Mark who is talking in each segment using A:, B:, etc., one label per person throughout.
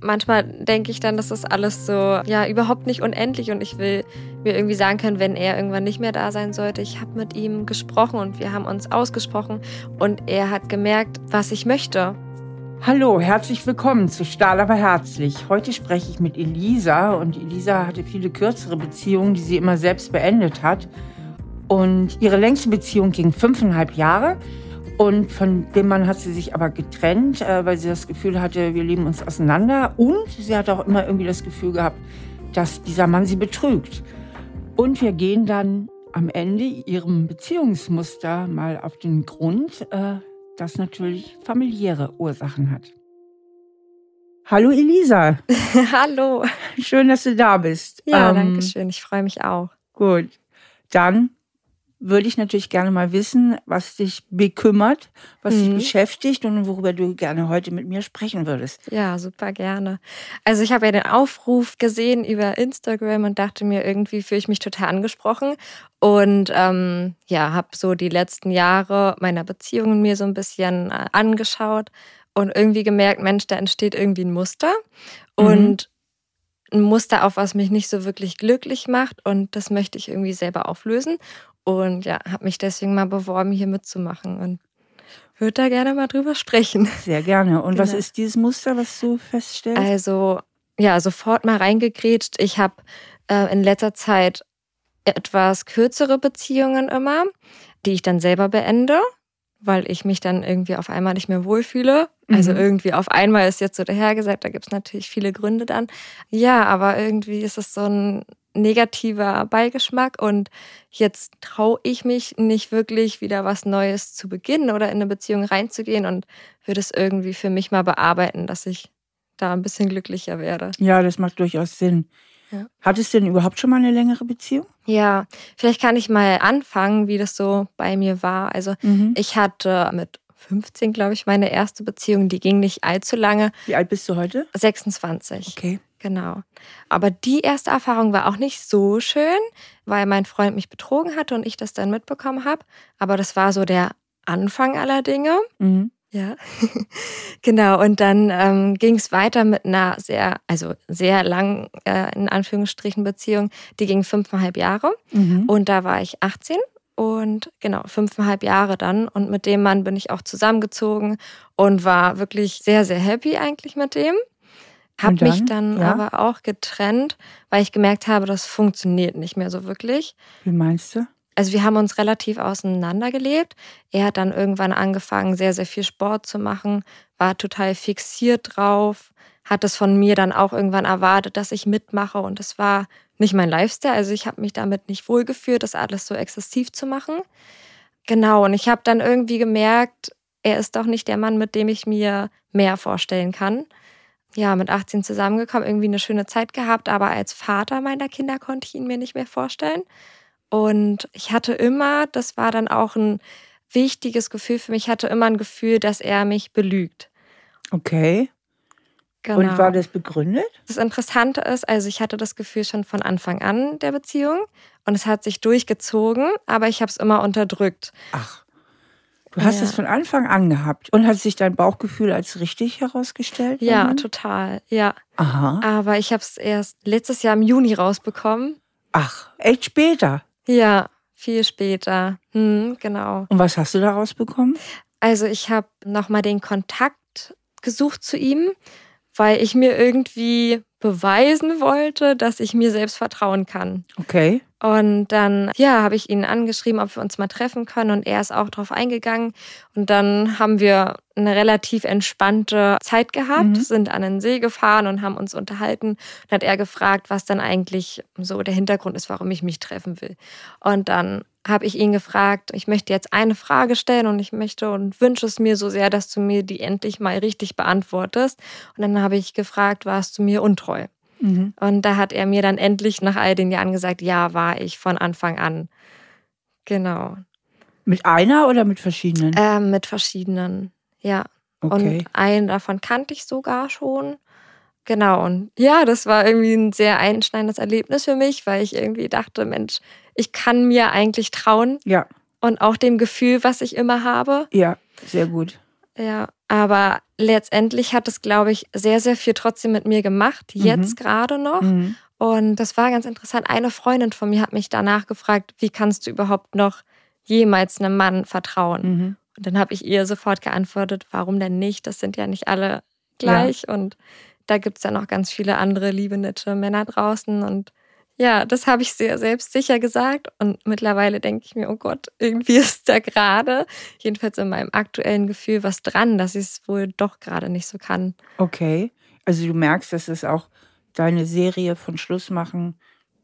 A: Manchmal denke ich dann, das ist alles so, ja, überhaupt nicht unendlich und ich will mir irgendwie sagen können, wenn er irgendwann nicht mehr da sein sollte, ich habe mit ihm gesprochen und wir haben uns ausgesprochen und er hat gemerkt, was ich möchte.
B: Hallo, herzlich willkommen zu Stahl aber herzlich. Heute spreche ich mit Elisa und Elisa hatte viele kürzere Beziehungen, die sie immer selbst beendet hat. Und ihre längste Beziehung ging fünfeinhalb Jahre. Und von dem Mann hat sie sich aber getrennt, äh, weil sie das Gefühl hatte, wir leben uns auseinander. Und sie hat auch immer irgendwie das Gefühl gehabt, dass dieser Mann sie betrügt. Und wir gehen dann am Ende ihrem Beziehungsmuster mal auf den Grund, äh, das natürlich familiäre Ursachen hat. Hallo Elisa.
A: Hallo.
B: Schön, dass du da bist.
A: Ja, ähm, danke schön. Ich freue mich auch.
B: Gut. Dann würde ich natürlich gerne mal wissen, was dich bekümmert, was mhm. dich beschäftigt und worüber du gerne heute mit mir sprechen würdest.
A: Ja, super gerne. Also ich habe ja den Aufruf gesehen über Instagram und dachte mir, irgendwie fühle ich mich total angesprochen und ähm, ja, habe so die letzten Jahre meiner Beziehungen mir so ein bisschen äh, angeschaut und irgendwie gemerkt, Mensch, da entsteht irgendwie ein Muster mhm. und ein Muster, auf was mich nicht so wirklich glücklich macht und das möchte ich irgendwie selber auflösen und ja, habe mich deswegen mal beworben, hier mitzumachen und würde da gerne mal drüber sprechen.
B: Sehr gerne. Und genau. was ist dieses Muster, was du feststellst?
A: Also, ja, sofort mal reingegrätscht. Ich habe äh, in letzter Zeit etwas kürzere Beziehungen immer, die ich dann selber beende, weil ich mich dann irgendwie auf einmal nicht mehr wohlfühle. Also mhm. irgendwie auf einmal ist jetzt so dahergesagt, da gibt es natürlich viele Gründe dann. Ja, aber irgendwie ist es so ein negativer Beigeschmack und jetzt traue ich mich nicht wirklich wieder was Neues zu beginnen oder in eine Beziehung reinzugehen und würde es irgendwie für mich mal bearbeiten, dass ich da ein bisschen glücklicher werde.
B: Ja, das macht durchaus Sinn. Ja. Hattest du denn überhaupt schon mal eine längere Beziehung?
A: Ja, vielleicht kann ich mal anfangen, wie das so bei mir war. Also mhm. ich hatte mit 15, glaube ich, meine erste Beziehung, die ging nicht allzu lange.
B: Wie alt bist du heute?
A: 26.
B: Okay.
A: Genau. Aber die erste Erfahrung war auch nicht so schön, weil mein Freund mich betrogen hatte und ich das dann mitbekommen habe. Aber das war so der Anfang aller Dinge. Mhm. Ja, genau. Und dann ähm, ging es weiter mit einer sehr, also sehr lang, äh, in Anführungsstrichen, Beziehung. Die ging fünfeinhalb Jahre. Mhm. Und da war ich 18 und genau, fünfeinhalb Jahre dann. Und mit dem Mann bin ich auch zusammengezogen und war wirklich sehr, sehr happy eigentlich mit dem. Habe mich dann ja? aber auch getrennt, weil ich gemerkt habe, das funktioniert nicht mehr so wirklich.
B: Wie meinst du?
A: Also wir haben uns relativ auseinandergelebt. Er hat dann irgendwann angefangen, sehr, sehr viel Sport zu machen, war total fixiert drauf, hat es von mir dann auch irgendwann erwartet, dass ich mitmache und es war nicht mein Lifestyle. Also ich habe mich damit nicht wohlgeführt, das alles so exzessiv zu machen. Genau, und ich habe dann irgendwie gemerkt, er ist doch nicht der Mann, mit dem ich mir mehr vorstellen kann ja, mit 18 zusammengekommen, irgendwie eine schöne Zeit gehabt, aber als Vater meiner Kinder konnte ich ihn mir nicht mehr vorstellen. Und ich hatte immer, das war dann auch ein wichtiges Gefühl für mich, hatte immer ein Gefühl, dass er mich belügt.
B: Okay. Genau. Und war das begründet?
A: Das Interessante ist, also ich hatte das Gefühl schon von Anfang an der Beziehung und es hat sich durchgezogen, aber ich habe es immer unterdrückt.
B: Ach. Du hast ja. es von Anfang an gehabt. Und hat sich dein Bauchgefühl als richtig herausgestellt?
A: Ja, total. Ja.
B: Aha.
A: Aber ich habe es erst letztes Jahr im Juni rausbekommen.
B: Ach, echt später?
A: Ja, viel später. Hm, genau.
B: Und was hast du da rausbekommen?
A: Also ich habe nochmal den Kontakt gesucht zu ihm, weil ich mir irgendwie beweisen wollte, dass ich mir selbst vertrauen kann.
B: Okay.
A: Und dann, ja, habe ich ihn angeschrieben, ob wir uns mal treffen können und er ist auch drauf eingegangen. Und dann haben wir eine relativ entspannte Zeit gehabt, mhm. sind an den See gefahren und haben uns unterhalten. Und hat er gefragt, was dann eigentlich so der Hintergrund ist, warum ich mich treffen will. Und dann habe ich ihn gefragt, ich möchte jetzt eine Frage stellen und ich möchte und wünsche es mir so sehr, dass du mir die endlich mal richtig beantwortest. Und dann habe ich gefragt, warst du mir untreu? Mhm. Und da hat er mir dann endlich nach all den Jahren gesagt, ja, war ich von Anfang an. Genau.
B: Mit einer oder mit verschiedenen?
A: Ähm, mit verschiedenen, ja. Okay. Und einen davon kannte ich sogar schon. Genau, und ja, das war irgendwie ein sehr einschneidendes Erlebnis für mich, weil ich irgendwie dachte, Mensch, ich kann mir eigentlich trauen.
B: Ja.
A: Und auch dem Gefühl, was ich immer habe.
B: Ja, sehr gut.
A: Ja, aber letztendlich hat es, glaube ich, sehr, sehr viel trotzdem mit mir gemacht, jetzt
B: Mhm.
A: gerade noch.
B: Mhm.
A: Und das war ganz interessant. Eine Freundin von mir hat mich danach gefragt, wie kannst du überhaupt noch jemals einem Mann vertrauen?
B: Mhm.
A: Und dann habe ich ihr sofort geantwortet, warum denn nicht? Das sind ja nicht alle gleich. Und da gibt es ja noch ganz viele andere liebe, nette Männer draußen. Und ja, das habe ich sehr selbstsicher gesagt. Und mittlerweile denke ich mir, oh Gott, irgendwie ist da gerade, jedenfalls in meinem aktuellen Gefühl, was dran, dass ich es wohl doch gerade nicht so kann.
B: Okay. Also du merkst, dass es auch deine Serie von Schlussmachen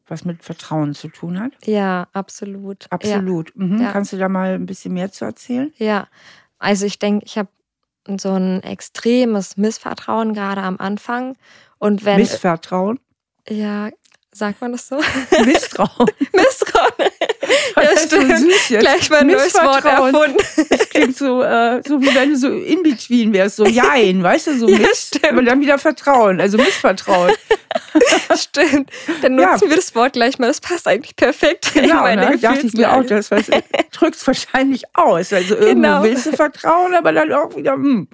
B: was mit Vertrauen zu tun hat?
A: Ja, absolut.
B: Absolut. Mhm.
A: Ja.
B: Kannst du da mal ein bisschen mehr zu erzählen?
A: Ja, ja. also ich denke, ich habe so ein extremes Missvertrauen gerade am Anfang. Und wenn.
B: Missvertrauen?
A: ja, sagt man das so?
B: Misstrauen.
A: Misstrauen.
B: Das
A: Ja,
B: ist so
A: stimmt.
B: süß jetzt.
A: Gleich mal ein neues Wort erfunden.
B: Das klingt so, äh, so wie wenn du so in between wärst, so Jein, weißt du, so
A: Ja,
B: Mist,
A: stimmt.
B: aber dann wieder Vertrauen, also Missvertrauen.
A: Stimmt. Dann
B: Ja.
A: nutzen wir das Wort gleich mal. Das passt eigentlich perfekt in
B: Genau,
A: meine
B: ne? dachte ich mir auch, das drückt es wahrscheinlich aus. Also irgendwo
A: Genau.
B: willst du vertrauen, aber dann auch wieder, hm.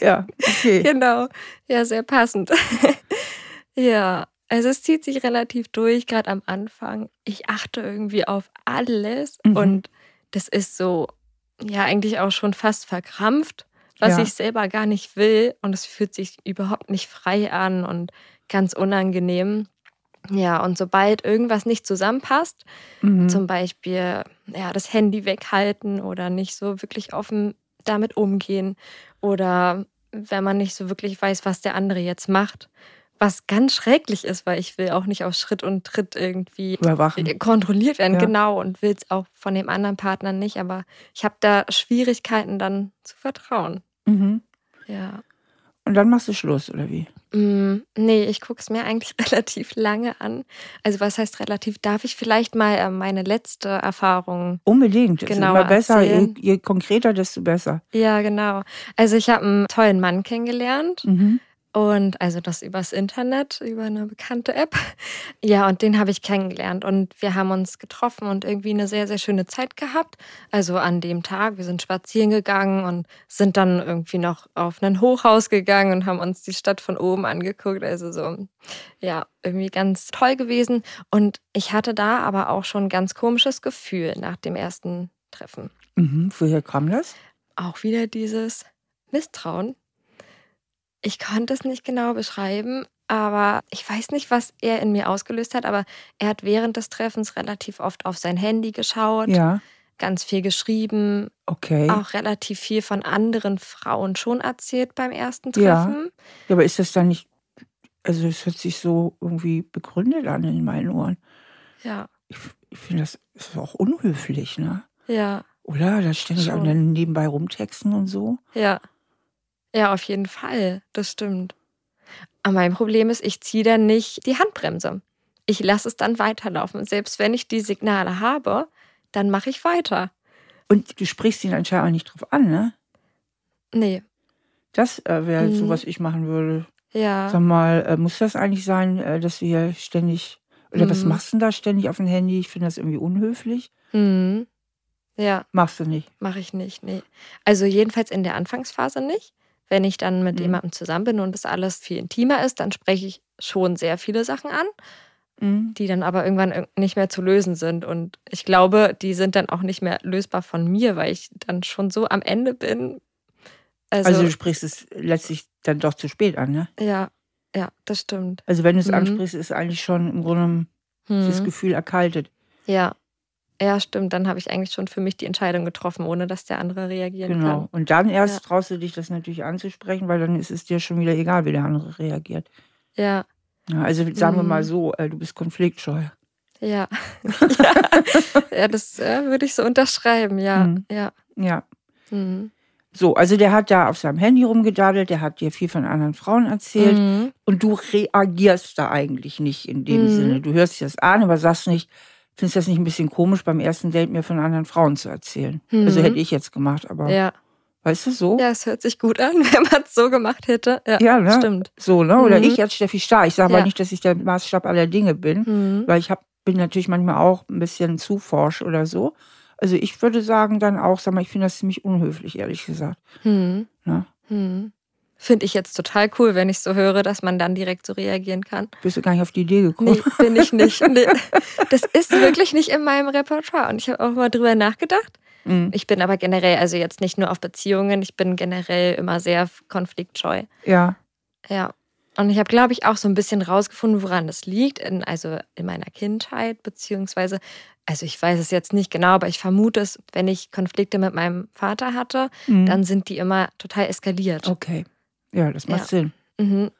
B: Ja, okay.
A: Genau. Ja, sehr passend. ja, also es zieht sich relativ durch, gerade am Anfang. Ich achte irgendwie auf alles
B: Mhm.
A: und das ist so, ja, eigentlich auch schon fast verkrampft, was
B: Ja.
A: ich selber gar nicht will und es fühlt sich überhaupt nicht frei an und ganz unangenehm. Ja, und sobald irgendwas nicht zusammenpasst,
B: Mhm.
A: zum Beispiel ja, das Handy weghalten oder nicht so wirklich offen damit umgehen oder wenn man nicht so wirklich weiß, was der andere jetzt macht, was ganz schrecklich ist, weil ich will auch nicht auf Schritt und Tritt irgendwie
B: Überwachen.
A: kontrolliert werden,
B: Ja.
A: genau, und will es auch von dem anderen Partner nicht, aber ich habe da Schwierigkeiten dann zu vertrauen.
B: Mhm.
A: Ja.
B: Und dann machst du Schluss, oder wie?
A: Mm, nee, ich gucke es mir eigentlich relativ lange an. Also was heißt relativ? Darf ich vielleicht mal äh, meine letzte Erfahrung
B: Unbedingt. Immer besser, je, je konkreter, desto besser.
A: Ja, genau. Also ich habe einen tollen Mann kennengelernt
B: Mhm.
A: Und also das übers Internet, über eine bekannte App. Ja, und den habe ich kennengelernt und wir haben uns getroffen und irgendwie eine sehr, sehr schöne Zeit gehabt. Also an dem Tag, wir sind spazieren gegangen und sind dann irgendwie noch auf ein Hochhaus gegangen und haben uns die Stadt von oben angeguckt. Also so, ja, irgendwie ganz toll gewesen. Und ich hatte da aber auch schon ein ganz komisches Gefühl nach dem ersten Treffen.
B: Mhm. Woher kam das?
A: auch wieder dieses Misstrauen. Ich konnte es nicht genau beschreiben, aber ich weiß nicht, was er in mir ausgelöst hat, aber er hat während des Treffens relativ oft auf sein Handy geschaut,
B: Ja,
A: ganz viel geschrieben,
B: okay.
A: auch relativ viel von anderen Frauen schon erzählt beim ersten
B: Ja.
A: Treffen.
B: Ja, aber ist das dann nicht, also es hört sich so irgendwie begründet an in meinen Ohren.
A: Ja,
B: Ich, ich finde, das ist auch unhöflich, ne?
A: ja,
B: Oder? Da ständig auch dann nebenbei rumtexten und so.
A: ja. Ja, auf jeden Fall, das stimmt. Aber mein Problem ist, ich ziehe dann nicht die Handbremse. Ich lasse es dann weiterlaufen. Und selbst wenn ich die Signale habe, dann mache ich weiter.
B: Und du sprichst ihn anscheinend auch nicht drauf an, ne?
A: Nee,
B: Das äh, wäre so,
A: Mhm.
B: was ich machen würde.
A: ja.
B: Sag mal, äh, muss das eigentlich sein, äh, dass hier ständig, oder was
A: Mhm.
B: machst du denn da ständig auf dem Handy? Ich finde das irgendwie unhöflich.
A: Mhm. Ja,
B: Machst du nicht.
A: mache ich nicht. Nee. Also jedenfalls in der Anfangsphase nicht. Wenn ich dann mit
B: Mhm.
A: jemandem zusammen bin und das alles viel intimer ist, dann spreche ich schon sehr viele Sachen an,
B: Mhm.
A: die dann aber irgendwann irg- nicht mehr zu lösen sind. Und ich glaube, die sind dann auch nicht mehr lösbar von mir, weil ich dann schon so am Ende bin. Also,
B: Also, du sprichst es letztlich dann doch zu spät an, ne?
A: ja, ja, das stimmt.
B: Also wenn du es
A: Mhm.
B: ansprichst, ist eigentlich schon im Grunde das
A: Mhm.
B: Gefühl erkaltet.
A: Ja. Ja, stimmt. Dann habe ich eigentlich schon für mich die Entscheidung getroffen, ohne dass der andere reagieren
B: Genau.
A: kann.
B: Und dann erst
A: Ja.
B: traust du dich das natürlich anzusprechen, weil dann ist es dir schon wieder egal, wie der andere reagiert.
A: Ja,
B: Ja, also sagen wir mal
A: Mhm.
B: so, äh, du bist konfliktscheu.
A: ja. ja. ja, das äh, würde ich so unterschreiben, ja.
B: Mhm.
A: Ja.
B: Ja.
A: Mhm.
B: So, also der hat da auf seinem Handy rumgedaddelt, der hat dir viel von anderen Frauen erzählt
A: Mhm.
B: und du reagierst da eigentlich nicht in dem
A: Mhm.
B: Sinne. Du hörst dir das an, aber sagst nicht, findest das nicht ein bisschen komisch, beim ersten Date mir von anderen Frauen zu erzählen. Also
A: Mhm.
B: hätte ich jetzt gemacht, aber
A: Ja.
B: weißt du so?
A: ja, es hört sich gut an, wenn man es so gemacht hätte. Ja,
B: Ja, ne?
A: stimmt.
B: So, ne? Oder
A: Mhm.
B: ich als Steffi Starr. Ich sage
A: Ja.
B: aber nicht, dass ich der Maßstab aller Dinge bin,
A: Mhm.
B: weil ich hab, bin natürlich manchmal auch ein bisschen zu forsch oder so. Also ich würde sagen dann auch, sag mal, ich finde das ziemlich unhöflich, ehrlich gesagt.
A: Hm.
B: Ja?
A: Finde ich jetzt total cool, wenn ich so höre, dass man dann direkt so reagieren kann.
B: Bist du gar nicht auf die Idee gekommen?
A: Nee, bin ich nicht. Nee. Das ist wirklich nicht in meinem Repertoire. Und ich habe auch mal drüber nachgedacht.
B: Mhm.
A: Ich bin aber generell, also jetzt nicht nur auf Beziehungen, ich bin generell immer sehr konfliktscheu.
B: Ja.
A: Ja. Und ich habe, glaube ich, auch so ein bisschen rausgefunden, woran das liegt. In, also in meiner Kindheit, beziehungsweise, also ich weiß es jetzt nicht genau, aber ich vermute es, wenn ich Konflikte mit meinem Vater hatte,
B: Mhm.
A: dann sind die immer total eskaliert.
B: Okay. Ja, das macht
A: Ja.
B: Sinn.
A: Mhm.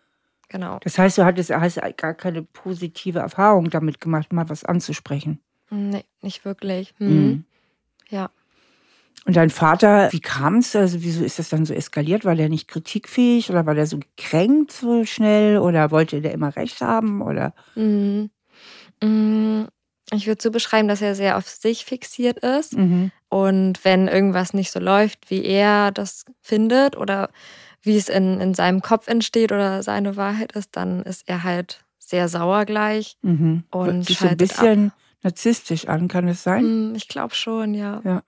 A: Genau.
B: Das heißt, du hattest, hast gar keine positive Erfahrung damit gemacht, mal was anzusprechen.
A: Nee, nicht wirklich. Mhm.
B: Mhm.
A: Ja.
B: Und dein Vater, wie kam es? Also wieso ist das dann so eskaliert? War der nicht kritikfähig oder war der so gekränkt so schnell oder wollte der immer recht haben oder?
A: Mhm. Mm, Ich würde so beschreiben, dass er sehr auf sich fixiert ist.
B: Mhm.
A: Und wenn irgendwas nicht so läuft, wie er das findet oder wie es in, in seinem Kopf entsteht oder seine Wahrheit ist, dann ist er halt sehr sauer gleich.
B: Mhm.
A: Und
B: so ein bisschen narzisstisch an, kann es sein?
A: Mm, Ich glaube schon, ja.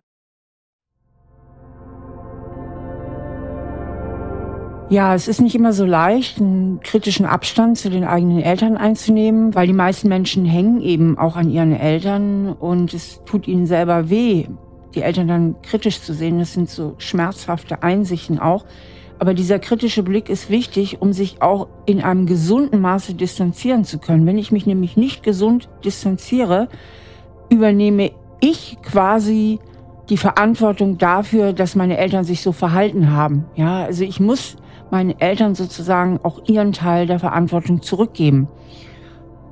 B: Ja, es ist nicht immer so leicht, einen kritischen Abstand zu den eigenen Eltern einzunehmen, weil die meisten Menschen hängen eben auch an ihren Eltern und es tut ihnen selber weh, die Eltern dann kritisch zu sehen. Das sind so schmerzhafte Einsichten auch. Aber dieser kritische Blick ist wichtig, um sich auch in einem gesunden Maße distanzieren zu können. Wenn ich mich nämlich nicht gesund distanziere, übernehme ich quasi die Verantwortung dafür, dass meine Eltern sich so verhalten haben. Ja, also ich muss meinen Eltern sozusagen auch ihren Teil der Verantwortung zurückgeben.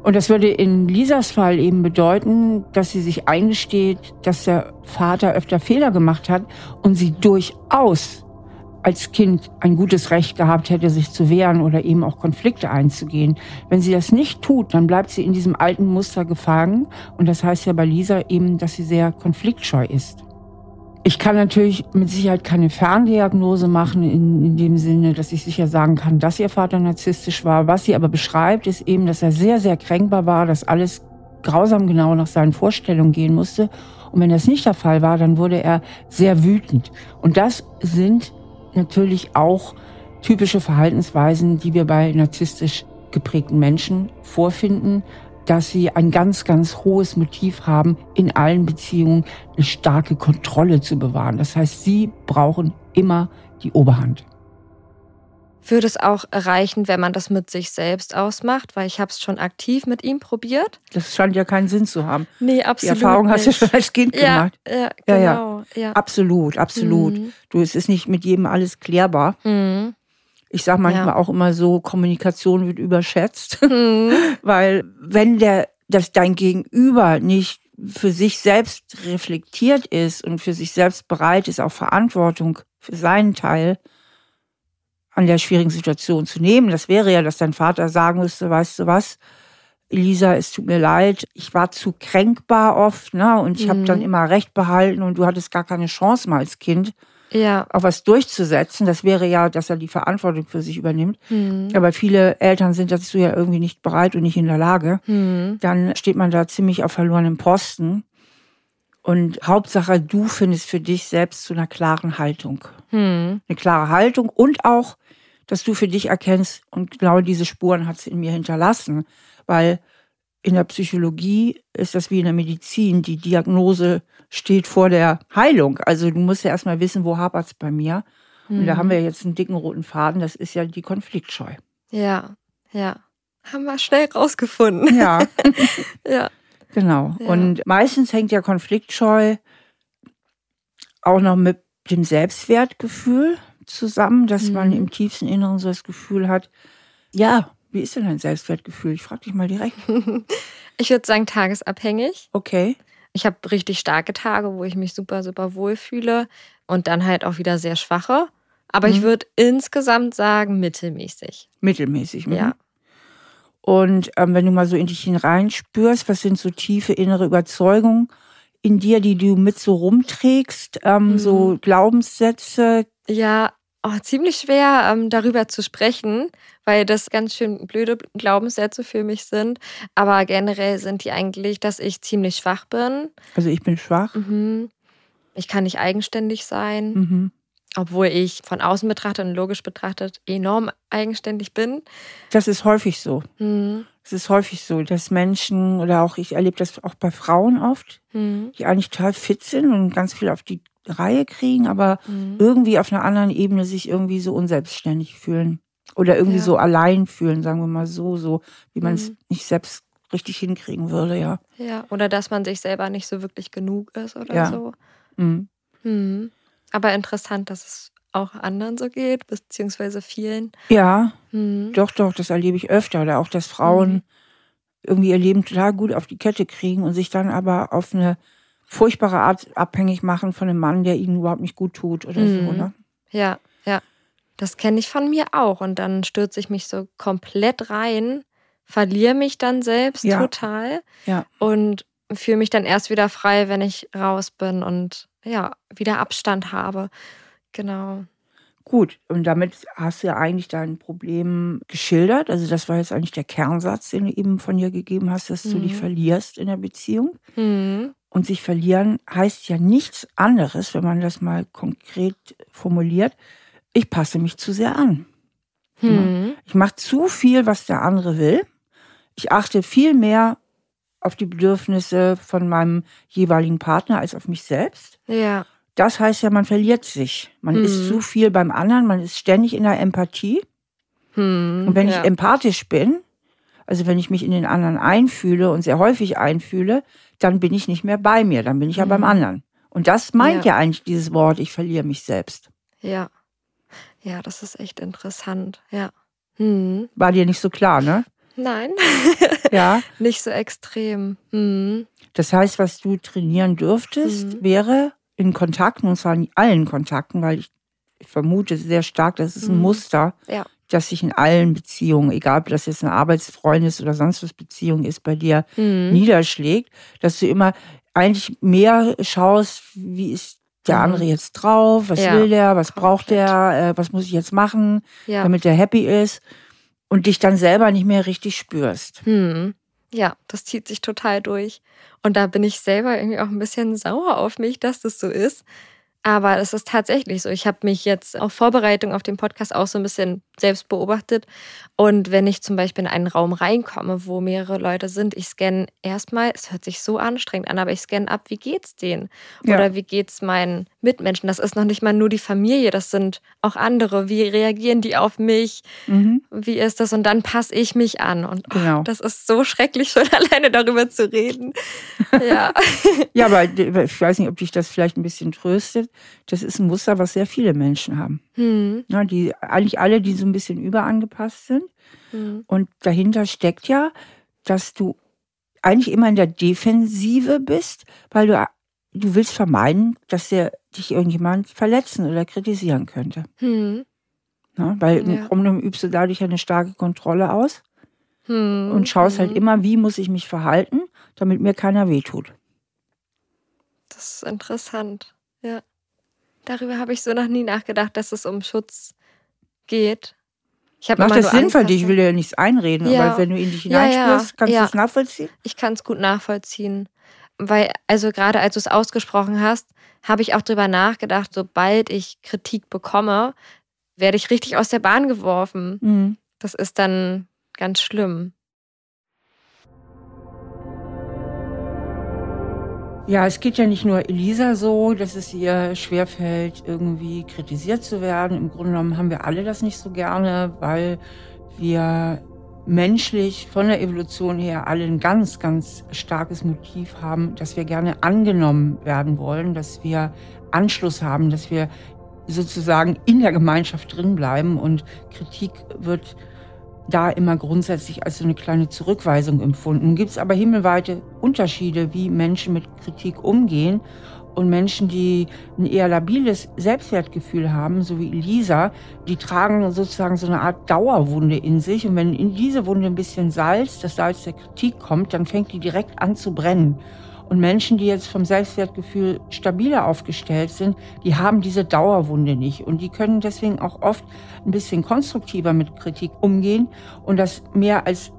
B: Und das würde in Lisas Fall eben bedeuten, dass sie sich eingesteht, dass der Vater öfter Fehler gemacht hat und sie durchaus als Kind ein gutes Recht gehabt hätte, sich zu wehren oder eben auch Konflikte einzugehen. Wenn sie das nicht tut, dann bleibt sie in diesem alten Muster gefangen. Und das heißt ja bei Lisa eben, dass sie sehr konfliktscheu ist. Ich kann natürlich mit Sicherheit keine Ferndiagnose machen in, in dem Sinne, dass ich sicher sagen kann, dass ihr Vater narzisstisch war. Was sie aber beschreibt, ist eben, dass er sehr, sehr kränkbar war, dass alles grausam genau nach seinen Vorstellungen gehen musste. Und wenn das nicht der Fall war, dann wurde er sehr wütend. Und das sind natürlich auch typische Verhaltensweisen, die wir bei narzisstisch geprägten Menschen vorfinden, dass sie ein ganz, ganz hohes Motiv haben, in allen Beziehungen eine starke Kontrolle zu bewahren. Das heißt, sie brauchen immer die Oberhand.
A: Würde es auch erreichen, wenn man das mit sich selbst ausmacht, weil ich habe es schon aktiv mit ihm probiert.
B: Das scheint ja keinen Sinn zu haben.
A: Nee,
B: Die
A: absolut.
B: Erfahrung hast du
A: nicht.
B: schon als Kind
A: ja,
B: gemacht.
A: ja,
B: Ja, ja.
A: genau. Ja,
B: Absolut, absolut.
A: Mhm.
B: Du, es ist nicht mit jedem alles klärbar.
A: Mhm.
B: Ich sage manchmal auch immer so, Kommunikation wird überschätzt.
A: Mhm.
B: Weil wenn der, dass dein Gegenüber nicht für sich selbst reflektiert ist und für sich selbst bereit ist, auch Verantwortung für seinen Teil an der schwierigen Situation zu nehmen, das wäre ja, dass dein Vater sagen müsste, weißt du was, Elisa, es tut mir leid, ich war zu kränkbar oft, ne, und ich habe
A: Mhm.
B: dann immer Recht behalten und du hattest gar keine Chance mal als Kind,
A: Ja.
B: auch was durchzusetzen. Das wäre ja, dass er die Verantwortung für sich übernimmt.
A: Mhm.
B: Aber viele Eltern sind dazu ja irgendwie nicht bereit und nicht in der Lage.
A: Mhm.
B: Dann steht man da ziemlich auf verlorenem Posten. Und Hauptsache, du findest für dich selbst zu einer klaren Haltung.
A: Mhm.
B: Eine klare Haltung und auch, dass du für dich erkennst, und genau diese Spuren hat sie in mir hinterlassen. Weil in der Psychologie ist das wie in der Medizin. Die Diagnose steht vor der Heilung. Also du musst ja erstmal wissen, wo hapert es bei mir. Und da
A: Mhm.
B: haben wir jetzt einen dicken roten Faden, das ist ja die Konfliktscheu.
A: Ja, ja. Haben wir schnell rausgefunden.
B: Ja,
A: Ja.
B: genau.
A: Ja.
B: Und meistens hängt ja Konfliktscheu auch noch mit dem Selbstwertgefühl zusammen, dass man
A: Mhm.
B: im tiefsten Inneren so das Gefühl hat, ja, wie ist denn dein Selbstwertgefühl? Ich frage dich mal direkt.
A: Ich würde sagen, tagesabhängig.
B: Okay.
A: Ich habe richtig starke Tage, wo ich mich super, super wohl fühle und dann halt auch wieder sehr schwache. Aber ich
B: Mhm.
A: würde insgesamt sagen, mittelmäßig.
B: Mittelmäßig. mhm.
A: Ja.
B: Und ähm, wenn du mal so in dich hineinspürst, was sind so tiefe innere Überzeugungen in dir, die du mit so rumträgst, ähm,
A: Mhm.
B: so Glaubenssätze,
A: Ja, oh, ziemlich schwer ähm, darüber zu sprechen, weil das ganz schön blöde Glaubenssätze für mich sind. Aber generell sind die eigentlich, dass ich ziemlich schwach bin.
B: also ich bin schwach.
A: Mhm. Ich kann nicht eigenständig sein, mhm. Obwohl ich von außen betrachtet und logisch betrachtet enorm eigenständig bin.
B: Das ist häufig so. Mhm. Es ist häufig so, dass Menschen, oder auch ich erlebe das auch bei Frauen oft, mhm. die eigentlich total fit sind und ganz viel auf die Reihe kriegen, aber mhm. irgendwie auf einer anderen Ebene sich irgendwie so unselbstständig fühlen. Oder irgendwie ja. so allein fühlen, sagen wir mal so, so wie man es mhm. nicht selbst richtig hinkriegen würde, ja.
A: Ja, oder dass man sich selber nicht so wirklich genug ist oder ja. so. Mhm. Aber interessant, dass es auch anderen so geht, beziehungsweise vielen.
B: Ja, mhm. doch, doch, das erlebe ich öfter. Oder auch, dass Frauen mhm. irgendwie ihr Leben total gut auf die Kette kriegen und sich dann aber auf eine furchtbare Art abhängig machen von einem Mann, der ihnen überhaupt nicht gut tut oder so. Mhm. Ne?
A: Ja, ja. Das kenne ich von mir auch. Und dann stürze ich mich so komplett rein, verliere mich dann selbst ja. total ja. und fühle mich dann erst wieder frei, wenn ich raus bin und ja, wieder Abstand habe. Genau.
B: Gut, und damit hast du ja eigentlich dein Problem geschildert. Also das war jetzt eigentlich der Kernsatz, den du eben von dir gegeben hast, dass mhm. du dich mhm. verlierst in der Beziehung. Mhm. Und sich verlieren heißt ja nichts anderes, wenn man das mal konkret formuliert. Ich passe mich zu sehr an. Mhm. Ich mache zu viel, was der andere will. Ich achte viel mehr auf die Bedürfnisse von meinem jeweiligen Partner als auf mich selbst.
A: Ja.
B: Das heißt ja, man verliert sich. Man hm. ist zu viel beim anderen, man ist ständig in der Empathie. Hm, und wenn ja. ich empathisch bin, also wenn ich mich in den anderen einfühle und sehr häufig einfühle, dann bin ich nicht mehr bei mir, dann bin ich ja beim hm. anderen. Und das meint ja. ja eigentlich dieses Wort, ich verliere mich selbst.
A: Ja. Ja, das ist echt interessant, ja. Hm.
B: War dir nicht so klar, ne?
A: Nein.
B: ja.
A: Nicht so extrem. Hm.
B: Das heißt, was du trainieren dürftest, hm. wäre in Kontakten, und zwar in allen Kontakten, weil ich, vermute sehr stark, das ist ein mhm. Muster, ja. das sich in allen Beziehungen, egal ob das jetzt eine Arbeitsfreundes- oder sonst was Beziehung ist, bei dir mhm. niederschlägt, dass du immer eigentlich mehr schaust, wie ist der mhm. andere jetzt drauf, was ja. will der, was braucht der, äh, was muss ich jetzt machen, ja. damit der happy ist und dich dann selber nicht mehr richtig spürst.
A: Mhm. Ja, das zieht sich total durch. Und da bin ich selber irgendwie auch ein bisschen sauer auf mich, dass das so ist. Aber es ist tatsächlich so. Ich habe mich jetzt auf Vorbereitung auf den Podcast auch so ein bisschen selbst beobachtet. Und wenn ich zum Beispiel in einen Raum reinkomme, wo mehrere Leute sind, ich scanne erstmal, es hört sich so anstrengend an, aber ich scanne ab, wie geht's denen? Ja. Oder wie geht's meinen Mitmenschen? Das ist noch nicht mal nur die Familie, das sind auch andere. Wie reagieren die auf mich? Mhm. Wie ist das? Und dann passe ich mich an. Und oh, genau. das ist so schrecklich, schon alleine darüber zu reden. Ja.
B: ja, aber ich weiß nicht, ob dich das vielleicht ein bisschen tröstet das ist ein Muster, was sehr viele Menschen haben. Hm. Ja, die, eigentlich alle, die so ein bisschen überangepasst sind. Hm. Und dahinter steckt ja, dass du eigentlich immer in der Defensive bist, weil du, du willst vermeiden, dass der, dich irgendjemand verletzen oder kritisieren könnte. Hm. Ja, weil im ja. Grunde übst du dadurch eine starke Kontrolle aus hm. und schaust halt hm. immer, wie muss ich mich verhalten, damit mir keiner wehtut.
A: Das ist interessant, ja. Darüber habe ich so noch nie nachgedacht, dass es um Schutz geht.
B: Ich Macht das Sinn für dich? Ich will dir ja nichts einreden, ja. aber wenn du in dich hineinspürst, kannst du es nachvollziehen?
A: Ich kann es gut nachvollziehen. Weil, also gerade als du es ausgesprochen hast, habe ich auch darüber nachgedacht, sobald ich Kritik bekomme, werde ich richtig aus der Bahn geworfen. Mhm. Das ist dann ganz schlimm.
B: Ja, es geht ja nicht nur Elisa so, dass es ihr schwerfällt, irgendwie kritisiert zu werden. Im Grunde genommen haben wir alle das nicht so gerne, weil wir menschlich von der Evolution her alle ein ganz, ganz starkes Motiv haben, dass wir gerne angenommen werden wollen, dass wir Anschluss haben, dass wir sozusagen in der Gemeinschaft drin bleiben und Kritik wird da immer grundsätzlich als so eine kleine Zurückweisung empfunden. Gibt es aber himmelweite Unterschiede, wie Menschen mit Kritik umgehen. Und Menschen, die ein eher labiles Selbstwertgefühl haben, so wie Elisa, die tragen sozusagen so eine Art Dauerwunde in sich. Und wenn in diese Wunde ein bisschen Salz, das Salz der Kritik kommt, dann fängt die direkt an zu brennen. Und Menschen, die jetzt vom Selbstwertgefühl stabiler aufgestellt sind, die haben diese Dauerwunde nicht. Und die können deswegen auch oft ein bisschen konstruktiver mit Kritik umgehen und das mehr als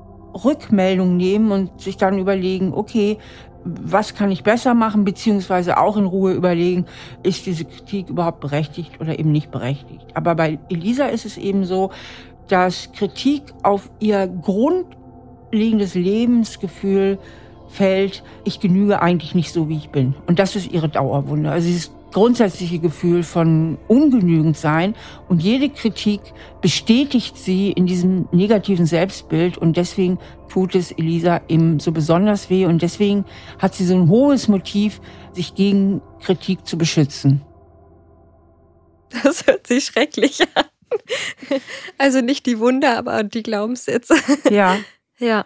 B: Rückmeldung nehmen und sich dann überlegen, okay, was kann ich besser machen, beziehungsweise auch in Ruhe überlegen, ist diese Kritik überhaupt berechtigt oder eben nicht berechtigt. Aber bei Elisa ist es eben so, dass Kritik auf ihr grundlegendes Lebensgefühl fällt, ich genüge eigentlich nicht so, wie ich bin. Und das ist ihre Dauerwunde. Also dieses grundsätzliche Gefühl von ungenügend sein und jede Kritik bestätigt sie in diesem negativen Selbstbild und deswegen tut es Elisa eben so besonders weh und deswegen hat sie so ein hohes Motiv, sich gegen Kritik zu beschützen.
A: Das hört sich schrecklich an. Also nicht die Wunder, aber die Glaubenssätze.
B: Ja.
A: Ja.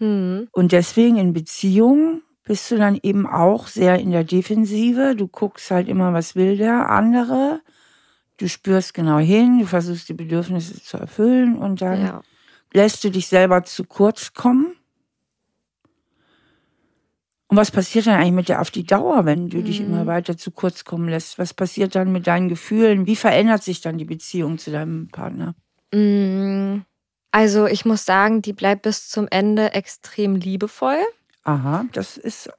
B: Hm. Und deswegen in Beziehungen bist du dann eben auch sehr in der Defensive. Du guckst halt immer, was will der andere. Du spürst genau hin, du versuchst die Bedürfnisse zu erfüllen und dann ja. lässt du dich selber zu kurz kommen. Und was passiert dann eigentlich mit dir auf die Dauer, wenn du mhm. dich immer weiter zu kurz kommen lässt? Was passiert dann mit deinen Gefühlen? Wie verändert sich dann die Beziehung zu deinem Partner?
A: Mhm. Also ich muss sagen, die bleibt bis zum Ende extrem liebevoll.
B: Aha, das ist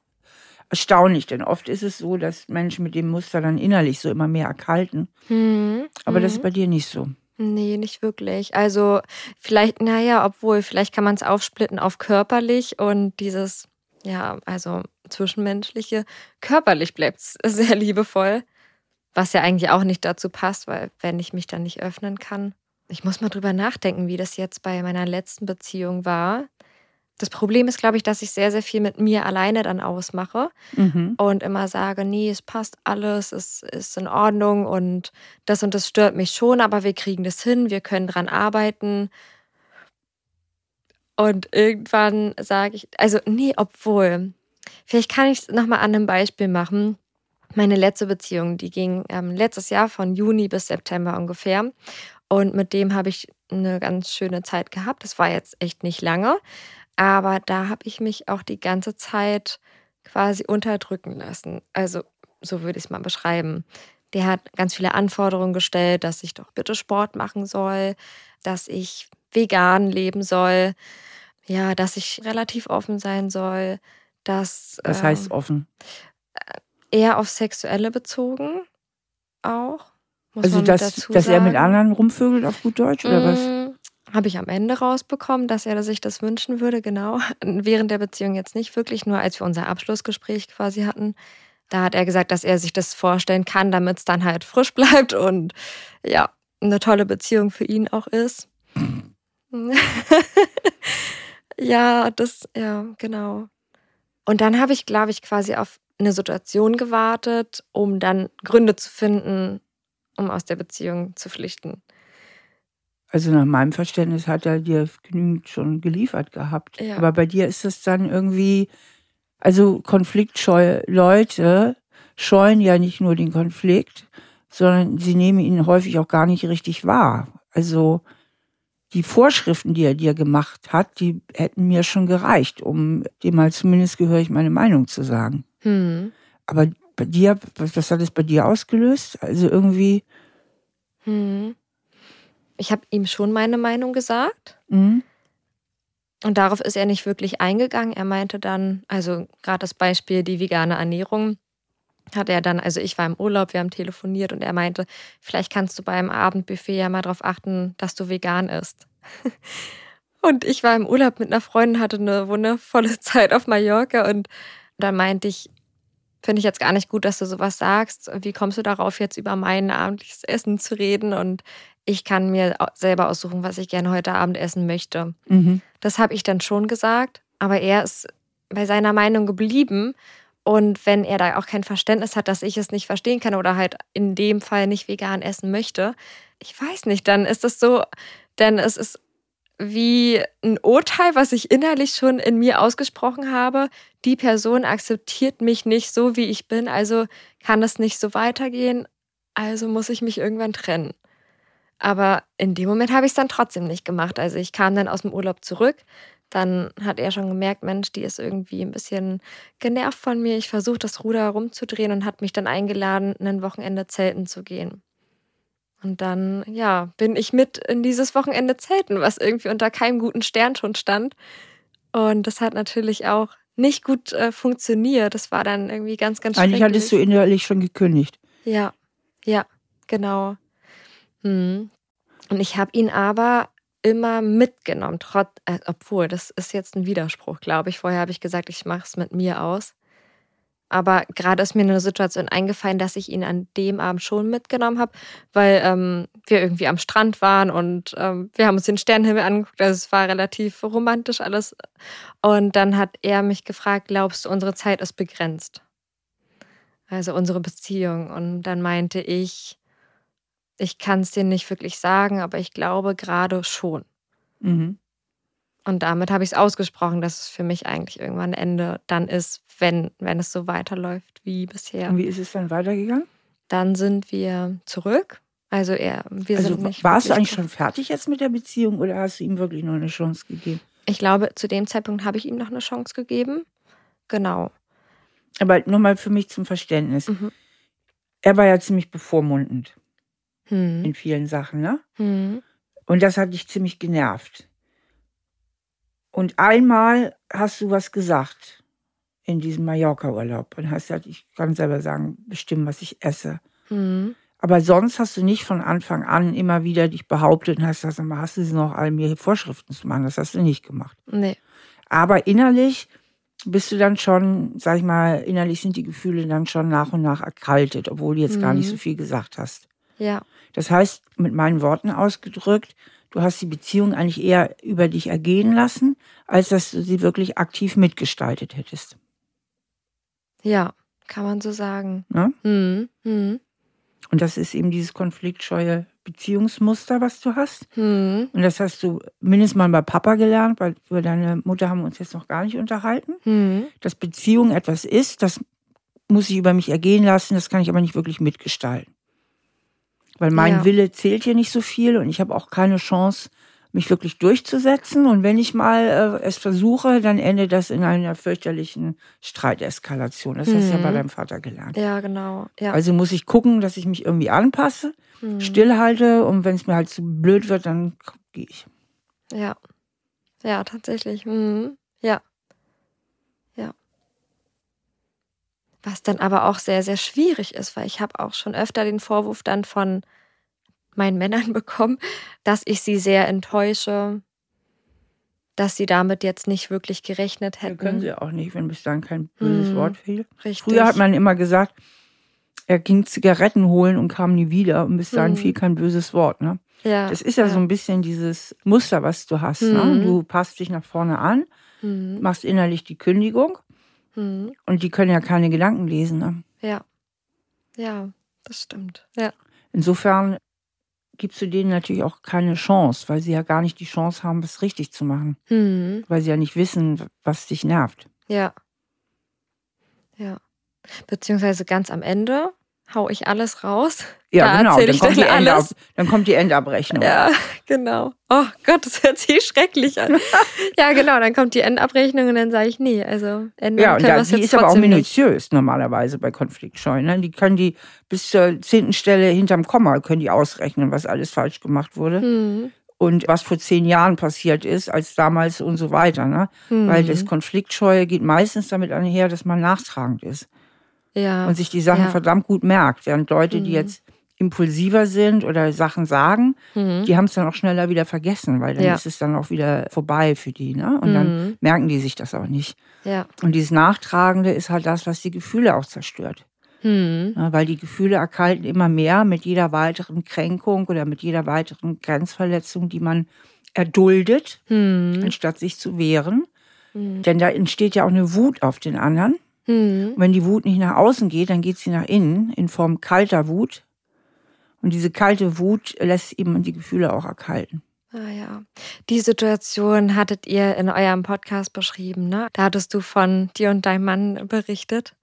B: erstaunlich, denn oft ist es so, dass Menschen mit dem Muster dann innerlich so immer mehr erkalten. Mhm. Aber das ist bei dir nicht so.
A: Nee, nicht wirklich. Also vielleicht, naja, obwohl, vielleicht kann man es aufsplitten auf körperlich und dieses, ja, also zwischenmenschliche. Körperlich bleibt es sehr liebevoll, was ja eigentlich auch nicht dazu passt, weil wenn ich mich dann nicht öffnen kann, ich muss mal drüber nachdenken, wie das jetzt bei meiner letzten Beziehung war. Das Problem ist, glaube ich, dass ich sehr, sehr viel mit mir alleine dann ausmache mhm. und immer sage, nee, es passt alles, es ist in Ordnung und das und das stört mich schon, aber wir kriegen das hin, wir können dran arbeiten. Und irgendwann sage ich, also nee, obwohl, vielleicht kann ich es nochmal an einem Beispiel machen. Meine letzte Beziehung, die ging ähm, letztes Jahr von Juni bis September ungefähr. Und mit dem habe ich eine ganz schöne Zeit gehabt. Das war jetzt echt nicht lange, aber da habe ich mich auch die ganze Zeit quasi unterdrücken lassen. Also so würde ich es mal beschreiben. Der hat ganz viele Anforderungen gestellt, dass ich doch bitte Sport machen soll, dass ich vegan leben soll, ja, dass ich relativ offen sein soll, dass.
B: Was heißt ähm, offen?
A: Eher auf Sexuelle bezogen auch.
B: Muss also, dass, dass er mit anderen rumvögelt auf gut Deutsch oder was? Mm,
A: Habe ich am Ende rausbekommen, dass er sich das wünschen würde, genau. Während der Beziehung jetzt nicht wirklich, nur als wir unser Abschlussgespräch quasi hatten. Da hat er gesagt, dass er sich das vorstellen kann, damit es dann halt frisch bleibt und ja, eine tolle Beziehung für ihn auch ist. ja, das, ja, genau. Und dann habe ich, glaube ich, quasi auf eine Situation gewartet, um dann Gründe zu finden, um aus der Beziehung zu flüchten.
B: Also nach meinem Verständnis hat er dir genügend schon geliefert gehabt. Ja. Aber bei dir ist es dann irgendwie, also konfliktscheu Leute scheuen ja nicht nur den Konflikt, sondern sie nehmen ihn häufig auch gar nicht richtig wahr. Also die Vorschriften, die er dir gemacht hat, die hätten mir schon gereicht, um dir mal zumindest gehörig meine Meinung zu sagen. Hm. Aber bei dir, was, was hat es bei dir ausgelöst? Also irgendwie.
A: Hm. Ich habe ihm schon meine Meinung gesagt. Mhm. Und darauf ist er nicht wirklich eingegangen. Er meinte dann, also gerade das Beispiel die vegane Ernährung, hat er dann, also ich war im Urlaub, wir haben telefoniert und er meinte, vielleicht kannst du beim Abendbuffet ja mal darauf achten, dass du vegan isst. und ich war im Urlaub mit einer Freundin, hatte eine wundervolle Zeit auf Mallorca und dann meinte ich, finde ich jetzt gar nicht gut, dass du sowas sagst. Wie kommst du darauf, jetzt über mein abendliches Essen zu reden? Und ich kann mir selber aussuchen, was ich gerne heute Abend essen möchte. Mhm. Das habe ich dann schon gesagt, aber er ist bei seiner Meinung geblieben. Und wenn er da auch kein Verständnis hat, dass ich es nicht verstehen kann oder halt in dem Fall nicht vegan essen möchte, ich weiß nicht, dann ist das so, denn es ist wie ein Urteil, was ich innerlich schon in mir ausgesprochen habe. Die Person akzeptiert mich nicht so, wie ich bin, also kann es nicht so weitergehen, also muss ich mich irgendwann trennen. Aber in dem Moment habe ich es dann trotzdem nicht gemacht. Also ich kam dann aus dem Urlaub zurück. Dann hat er schon gemerkt, Mensch, die ist irgendwie ein bisschen genervt von mir. Ich versuche das Ruder herumzudrehen und hat mich dann eingeladen, ein Wochenende zelten zu gehen. Und dann, ja, bin ich mit in dieses Wochenende zelten, was irgendwie unter keinem guten Stern schon stand. Und das hat natürlich auch nicht gut äh, funktioniert. Das war dann irgendwie ganz, ganz schrecklich.
B: Eigentlich hattest du innerlich schon gekündigt.
A: Ja, ja, genau. Hm. Und ich habe ihn aber immer mitgenommen, trotz, äh, obwohl, das ist jetzt ein Widerspruch, glaube ich. Vorher habe ich gesagt, ich mache es mit mir aus. Aber gerade ist mir eine Situation eingefallen, dass ich ihn an dem Abend schon mitgenommen habe, weil ähm, wir irgendwie am Strand waren und ähm, wir haben uns den Sternenhimmel angeguckt. Also es war relativ romantisch alles. Und dann hat er mich gefragt, glaubst du, unsere Zeit ist begrenzt? Also unsere Beziehung. Und dann meinte ich, ich kann es dir nicht wirklich sagen, aber ich glaube gerade schon.
B: Mhm.
A: Und damit habe ich es ausgesprochen, dass es für mich eigentlich irgendwann ein Ende dann ist, wenn, wenn es so weiterläuft wie bisher.
B: Und wie ist es dann weitergegangen?
A: Dann sind wir zurück. Also er, wir
B: Also
A: sind nicht.
B: warst du eigentlich schon fertig jetzt mit der Beziehung oder hast du ihm wirklich noch eine Chance gegeben?
A: Ich glaube, zu dem Zeitpunkt habe ich ihm noch eine Chance gegeben. Genau.
B: Aber nochmal für mich zum Verständnis.
A: Mhm.
B: Er war ja ziemlich bevormundend
A: Hm.
B: in vielen Sachen, ne?
A: Hm.
B: Und das hat dich ziemlich genervt. Und einmal hast du was gesagt in diesem Mallorca-Urlaub und hast gesagt, ich kann selber sagen, bestimmen, was ich esse.
A: Hm.
B: Aber sonst hast du nicht von Anfang an immer wieder dich behauptet und hast gesagt, hast du sie noch all mir Vorschriften zu machen? Das hast du nicht gemacht.
A: Nee.
B: Aber innerlich bist du dann schon, sag ich mal, innerlich sind die Gefühle dann schon nach und nach erkaltet, obwohl du jetzt gar nicht
A: Mhm.
B: so viel gesagt hast.
A: Ja.
B: Das heißt, mit meinen Worten ausgedrückt, du hast die Beziehung eigentlich eher über dich ergehen lassen, als dass du sie wirklich aktiv mitgestaltet hättest.
A: Ja. Kann man so sagen.
B: Ne?
A: Hm. Hm.
B: Und das ist eben dieses konfliktscheue Beziehungsmuster, was du hast.
A: Hm.
B: Und das hast du mindestens mal bei Papa gelernt, weil über deine Mutter haben wir uns jetzt noch gar nicht unterhalten.
A: Hm.
B: Dass Beziehung etwas ist, das muss ich über mich ergehen lassen, das kann ich aber nicht wirklich mitgestalten. Weil mein
A: Ja.
B: Wille zählt hier nicht so viel und ich habe auch keine Chance, mich wirklich durchzusetzen. Und wenn ich mal äh, es versuche, dann endet das in einer fürchterlichen Streiteskalation. Das hast du ja
A: Mhm.
B: bei deinem Vater gelernt.
A: Ja, genau. Ja.
B: Also muss ich gucken, dass ich mich irgendwie anpasse,
A: Hm.
B: stillhalte und wenn es mir halt zu blöd wird, dann gehe ich.
A: Ja. Ja, tatsächlich. Mhm. Ja. Was dann aber auch sehr, sehr schwierig ist, weil ich habe auch schon öfter den Vorwurf dann von meinen Männern bekommen, dass ich sie sehr enttäusche, dass sie damit jetzt nicht wirklich gerechnet hätten.
B: können sie auch nicht, wenn bis dann kein böses
A: Mhm.
B: Wort fiel.
A: Richtig.
B: Früher hat man immer gesagt, er ging Zigaretten holen und kam nie wieder und bis dahin
A: Mhm.
B: fiel kein böses Wort. Ne?
A: ja,
B: Das ist ja, so ein bisschen dieses Muster, was du hast. Ne?
A: Mhm.
B: Du passt dich nach vorne an,
A: Mhm.
B: machst innerlich die Kündigung
A: Mhm.
B: und die können ja keine Gedanken lesen. Ne?
A: Ja. Ja, das stimmt. Ja.
B: Insofern gibst du denen natürlich auch keine Chance, weil sie ja gar nicht die Chance haben, was richtig zu machen,
A: Mhm.
B: weil sie ja nicht wissen, was dich nervt.
A: Ja. Ja. Beziehungsweise ganz am Ende hau ich alles raus.
B: Ja,
A: Da
B: genau. Dann
A: ich
B: kommt, die
A: dann
B: Endab
A: alles.
B: dann kommt die Endabrechnung.
A: Ja, genau. Oh Gott, das hört sich schrecklich an. ja, genau, dann kommt die Endabrechnung und dann sage ich, nee, also ändern
B: Ja, und da, die ist aber auch
A: trotzdem nicht.
B: minutiös normalerweise bei Konfliktscheuen. Ne? Die können die bis zur zehnten Stelle hinterm Komma können die ausrechnen, was alles falsch gemacht wurde
A: Hm,
B: und was vor zehn Jahren passiert ist, als damals und so weiter. Ne?
A: hm.
B: Weil das Konfliktscheue geht meistens damit einher, dass man nachtragend ist
A: ja.
B: und sich die Sachen
A: Ja.
B: verdammt gut merkt. Während Leute, die
A: Mhm.
B: jetzt impulsiver sind oder Sachen sagen,
A: hm.
B: die haben es dann auch schneller wieder vergessen, weil dann
A: Ja.
B: ist es dann auch wieder vorbei für die. Ne? Und dann
A: Hm.
B: merken die sich das auch nicht.
A: Ja.
B: Und dieses Nachtragende ist halt das, was die Gefühle auch zerstört.
A: Hm.
B: Ja, weil die Gefühle erkalten immer mehr mit jeder weiteren Kränkung oder mit jeder weiteren Grenzverletzung, die man erduldet,
A: Hm.
B: anstatt sich zu wehren.
A: Hm.
B: Denn da entsteht ja auch eine Wut auf den anderen.
A: Hm.
B: Und wenn die Wut nicht nach außen geht, dann geht sie nach innen in Form kalter Wut. Und diese kalte Wut lässt eben die Gefühle auch erkalten.
A: Ah ja. Die Situation hattet ihr in eurem Podcast beschrieben, ne? Da hattest du von dir und deinem Mann berichtet.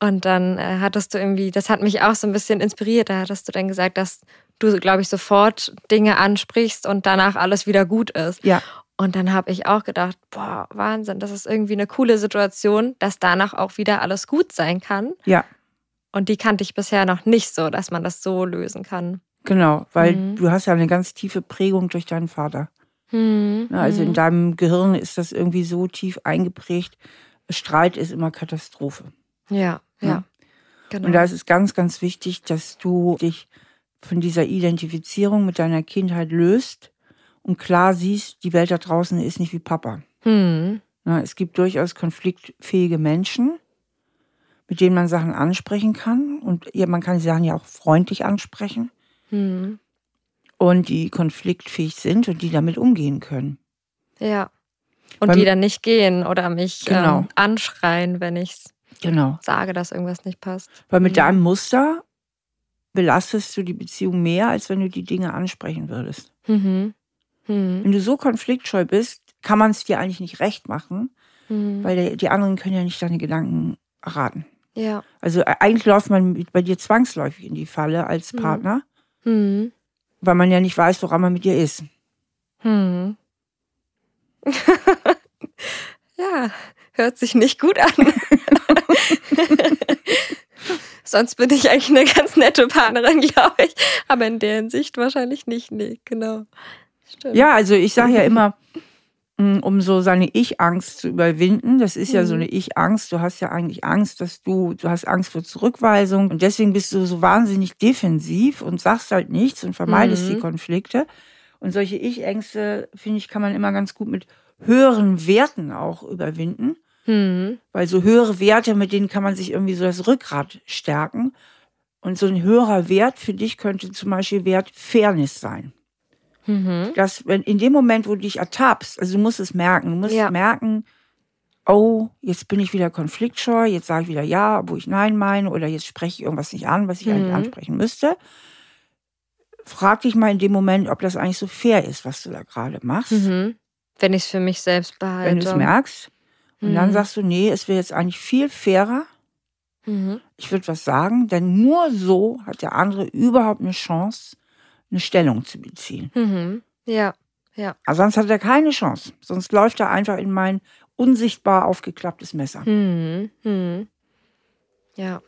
A: Und dann äh, hattest du irgendwie, das hat mich auch so ein bisschen inspiriert, da hattest du dann gesagt, dass du, glaube ich, sofort Dinge ansprichst und danach alles wieder gut ist.
B: Ja.
A: Und dann habe ich auch gedacht, boah, Wahnsinn, das ist irgendwie eine coole Situation, dass danach auch wieder alles gut sein kann.
B: Ja,
A: Und die kannte ich bisher noch nicht so, dass man das so lösen kann.
B: genau. Weil
A: Mhm.
B: du hast ja eine ganz tiefe Prägung durch deinen Vater.
A: Hm.
B: Ja, Also in
A: hm.
B: deinem Gehirn ist das irgendwie so tief eingeprägt, Streit ist immer Katastrophe.
A: Ja, ja. ja.
B: Genau. Und da ist es ganz, ganz wichtig, dass du dich von dieser Identifizierung mit deiner Kindheit löst und klar siehst, die Welt da draußen ist nicht wie Papa. Hm. Na, es gibt durchaus konfliktfähige Menschen, mit denen man Sachen ansprechen kann. Und ja, man kann die Sachen ja auch freundlich ansprechen. Hm. Und die konfliktfähig sind und die damit umgehen können.
A: Ja. Und Weil, die dann nicht gehen oder mich genau. ähm, anschreien, wenn ich genau. sage, dass irgendwas nicht passt.
B: Weil mit mhm. deinem Muster belastest du die Beziehung mehr, als wenn du die Dinge ansprechen würdest. Mhm. Mhm. Wenn du so konfliktscheu bist, kann man es dir eigentlich nicht recht machen, mhm. weil die anderen können ja nicht deine Gedanken erraten. Ja. Also äh, eigentlich läuft man bei dir zwangsläufig in die Falle als mhm. Partner, mhm. weil man ja nicht weiß, woran man mit dir ist.
A: Mhm. ja, hört sich nicht gut an. Sonst bin ich eigentlich eine ganz nette Partnerin, glaube ich. Aber in der Hinsicht wahrscheinlich nicht. Nee, genau.
B: Stimmt. Ja, also ich sage ja immer, mm, um so seine Ich-Angst zu überwinden. Das ist ja so eine mhm. Ich-Angst. Du hast ja eigentlich Angst, dass du, du hast Angst vor Zurückweisung und deswegen bist du so wahnsinnig defensiv und sagst halt nichts und vermeidest mhm. die Konflikte. Und solche Ich-Ängste, finde ich, kann man immer ganz gut mit höheren Werten auch überwinden. Mhm. Weil so höhere Werte, mit denen kann man sich irgendwie so das Rückgrat stärken. Und so ein höherer Wert für dich könnte zum Beispiel Wert Fairness sein. Mhm. Dass, wenn in dem Moment, wo du dich ertappst, also du musst es merken, du musst ja. merken, oh, jetzt bin ich wieder konfliktscheu, jetzt sage ich wieder ja, wo ich nein meine, oder jetzt spreche ich irgendwas nicht an, was ich mhm. eigentlich ansprechen müsste. Frag dich mal in dem Moment, ob das eigentlich so fair ist, was du da gerade machst. Mhm.
A: Wenn ich es für mich selbst behalte.
B: Wenn du es merkst. Und mhm. dann sagst du, nee, es wäre jetzt eigentlich viel fairer. Mhm. Ich würde was sagen, denn nur so hat der andere überhaupt eine Chance, eine Stellung zu beziehen.
A: Mhm. Ja, ja.
B: Also sonst hat er keine Chance. Sonst läuft er einfach in mein unsichtbar aufgeklapptes Messer.
A: Mhm. Mhm. Ja.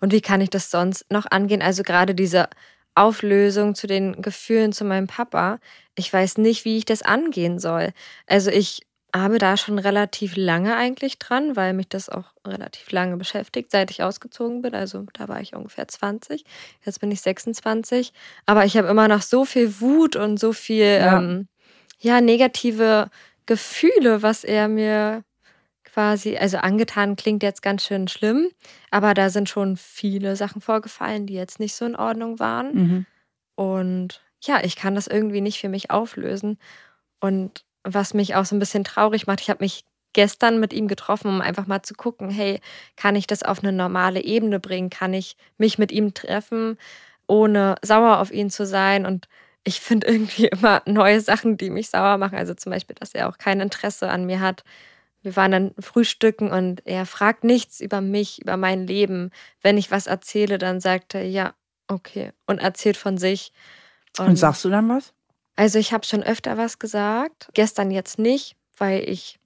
A: Und wie kann ich das sonst noch angehen? Also gerade diese Auflösung zu den Gefühlen zu meinem Papa. Ich weiß nicht, wie ich das angehen soll. Also ich habe da schon relativ lange eigentlich dran, weil mich das auch relativ lange beschäftigt, seit ich ausgezogen bin. Also da war ich ungefähr 20, jetzt bin ich 26. Aber ich habe immer noch so viel Wut und so viel ja. Ähm, ja, negative Gefühle, was er mir quasi, also angetan klingt jetzt ganz schön schlimm, aber da sind schon viele Sachen vorgefallen, die jetzt nicht so in Ordnung waren. Mhm. Und ja, ich kann das irgendwie nicht für mich auflösen. Und was mich auch so ein bisschen traurig macht. Ich habe mich gestern mit ihm getroffen, um einfach mal zu gucken, hey, kann ich das auf eine normale Ebene bringen? Kann ich mich mit ihm treffen, ohne sauer auf ihn zu sein? Und ich finde irgendwie immer neue Sachen, die mich sauer machen. Also zum Beispiel, dass er auch kein Interesse an mir hat. Wir waren dann frühstücken und er fragt nichts über mich, über mein Leben. Wenn ich was erzähle, dann sagt er, ja, okay, und erzählt von sich.
B: Und, und sagst du dann was?
A: Also ich habe schon öfter was gesagt, gestern jetzt nicht, weil ich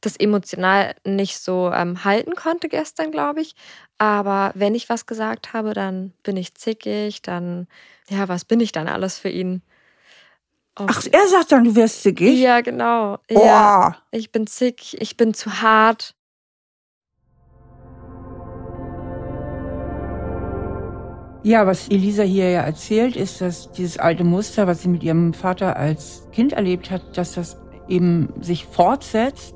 A: das emotional nicht so ähm, halten konnte gestern, glaube ich. Aber wenn ich was gesagt habe, dann bin ich zickig, dann, ja, was bin ich dann alles für ihn?
B: Ach, er sagt dann, du wirst zickig?
A: Ja, genau. Oh. Ja, ich bin zick, ich bin zu hart.
B: Ja, was Elisa hier ja erzählt, ist, dass dieses alte Muster, was sie mit ihrem Vater als Kind erlebt hat, dass das eben sich fortsetzt,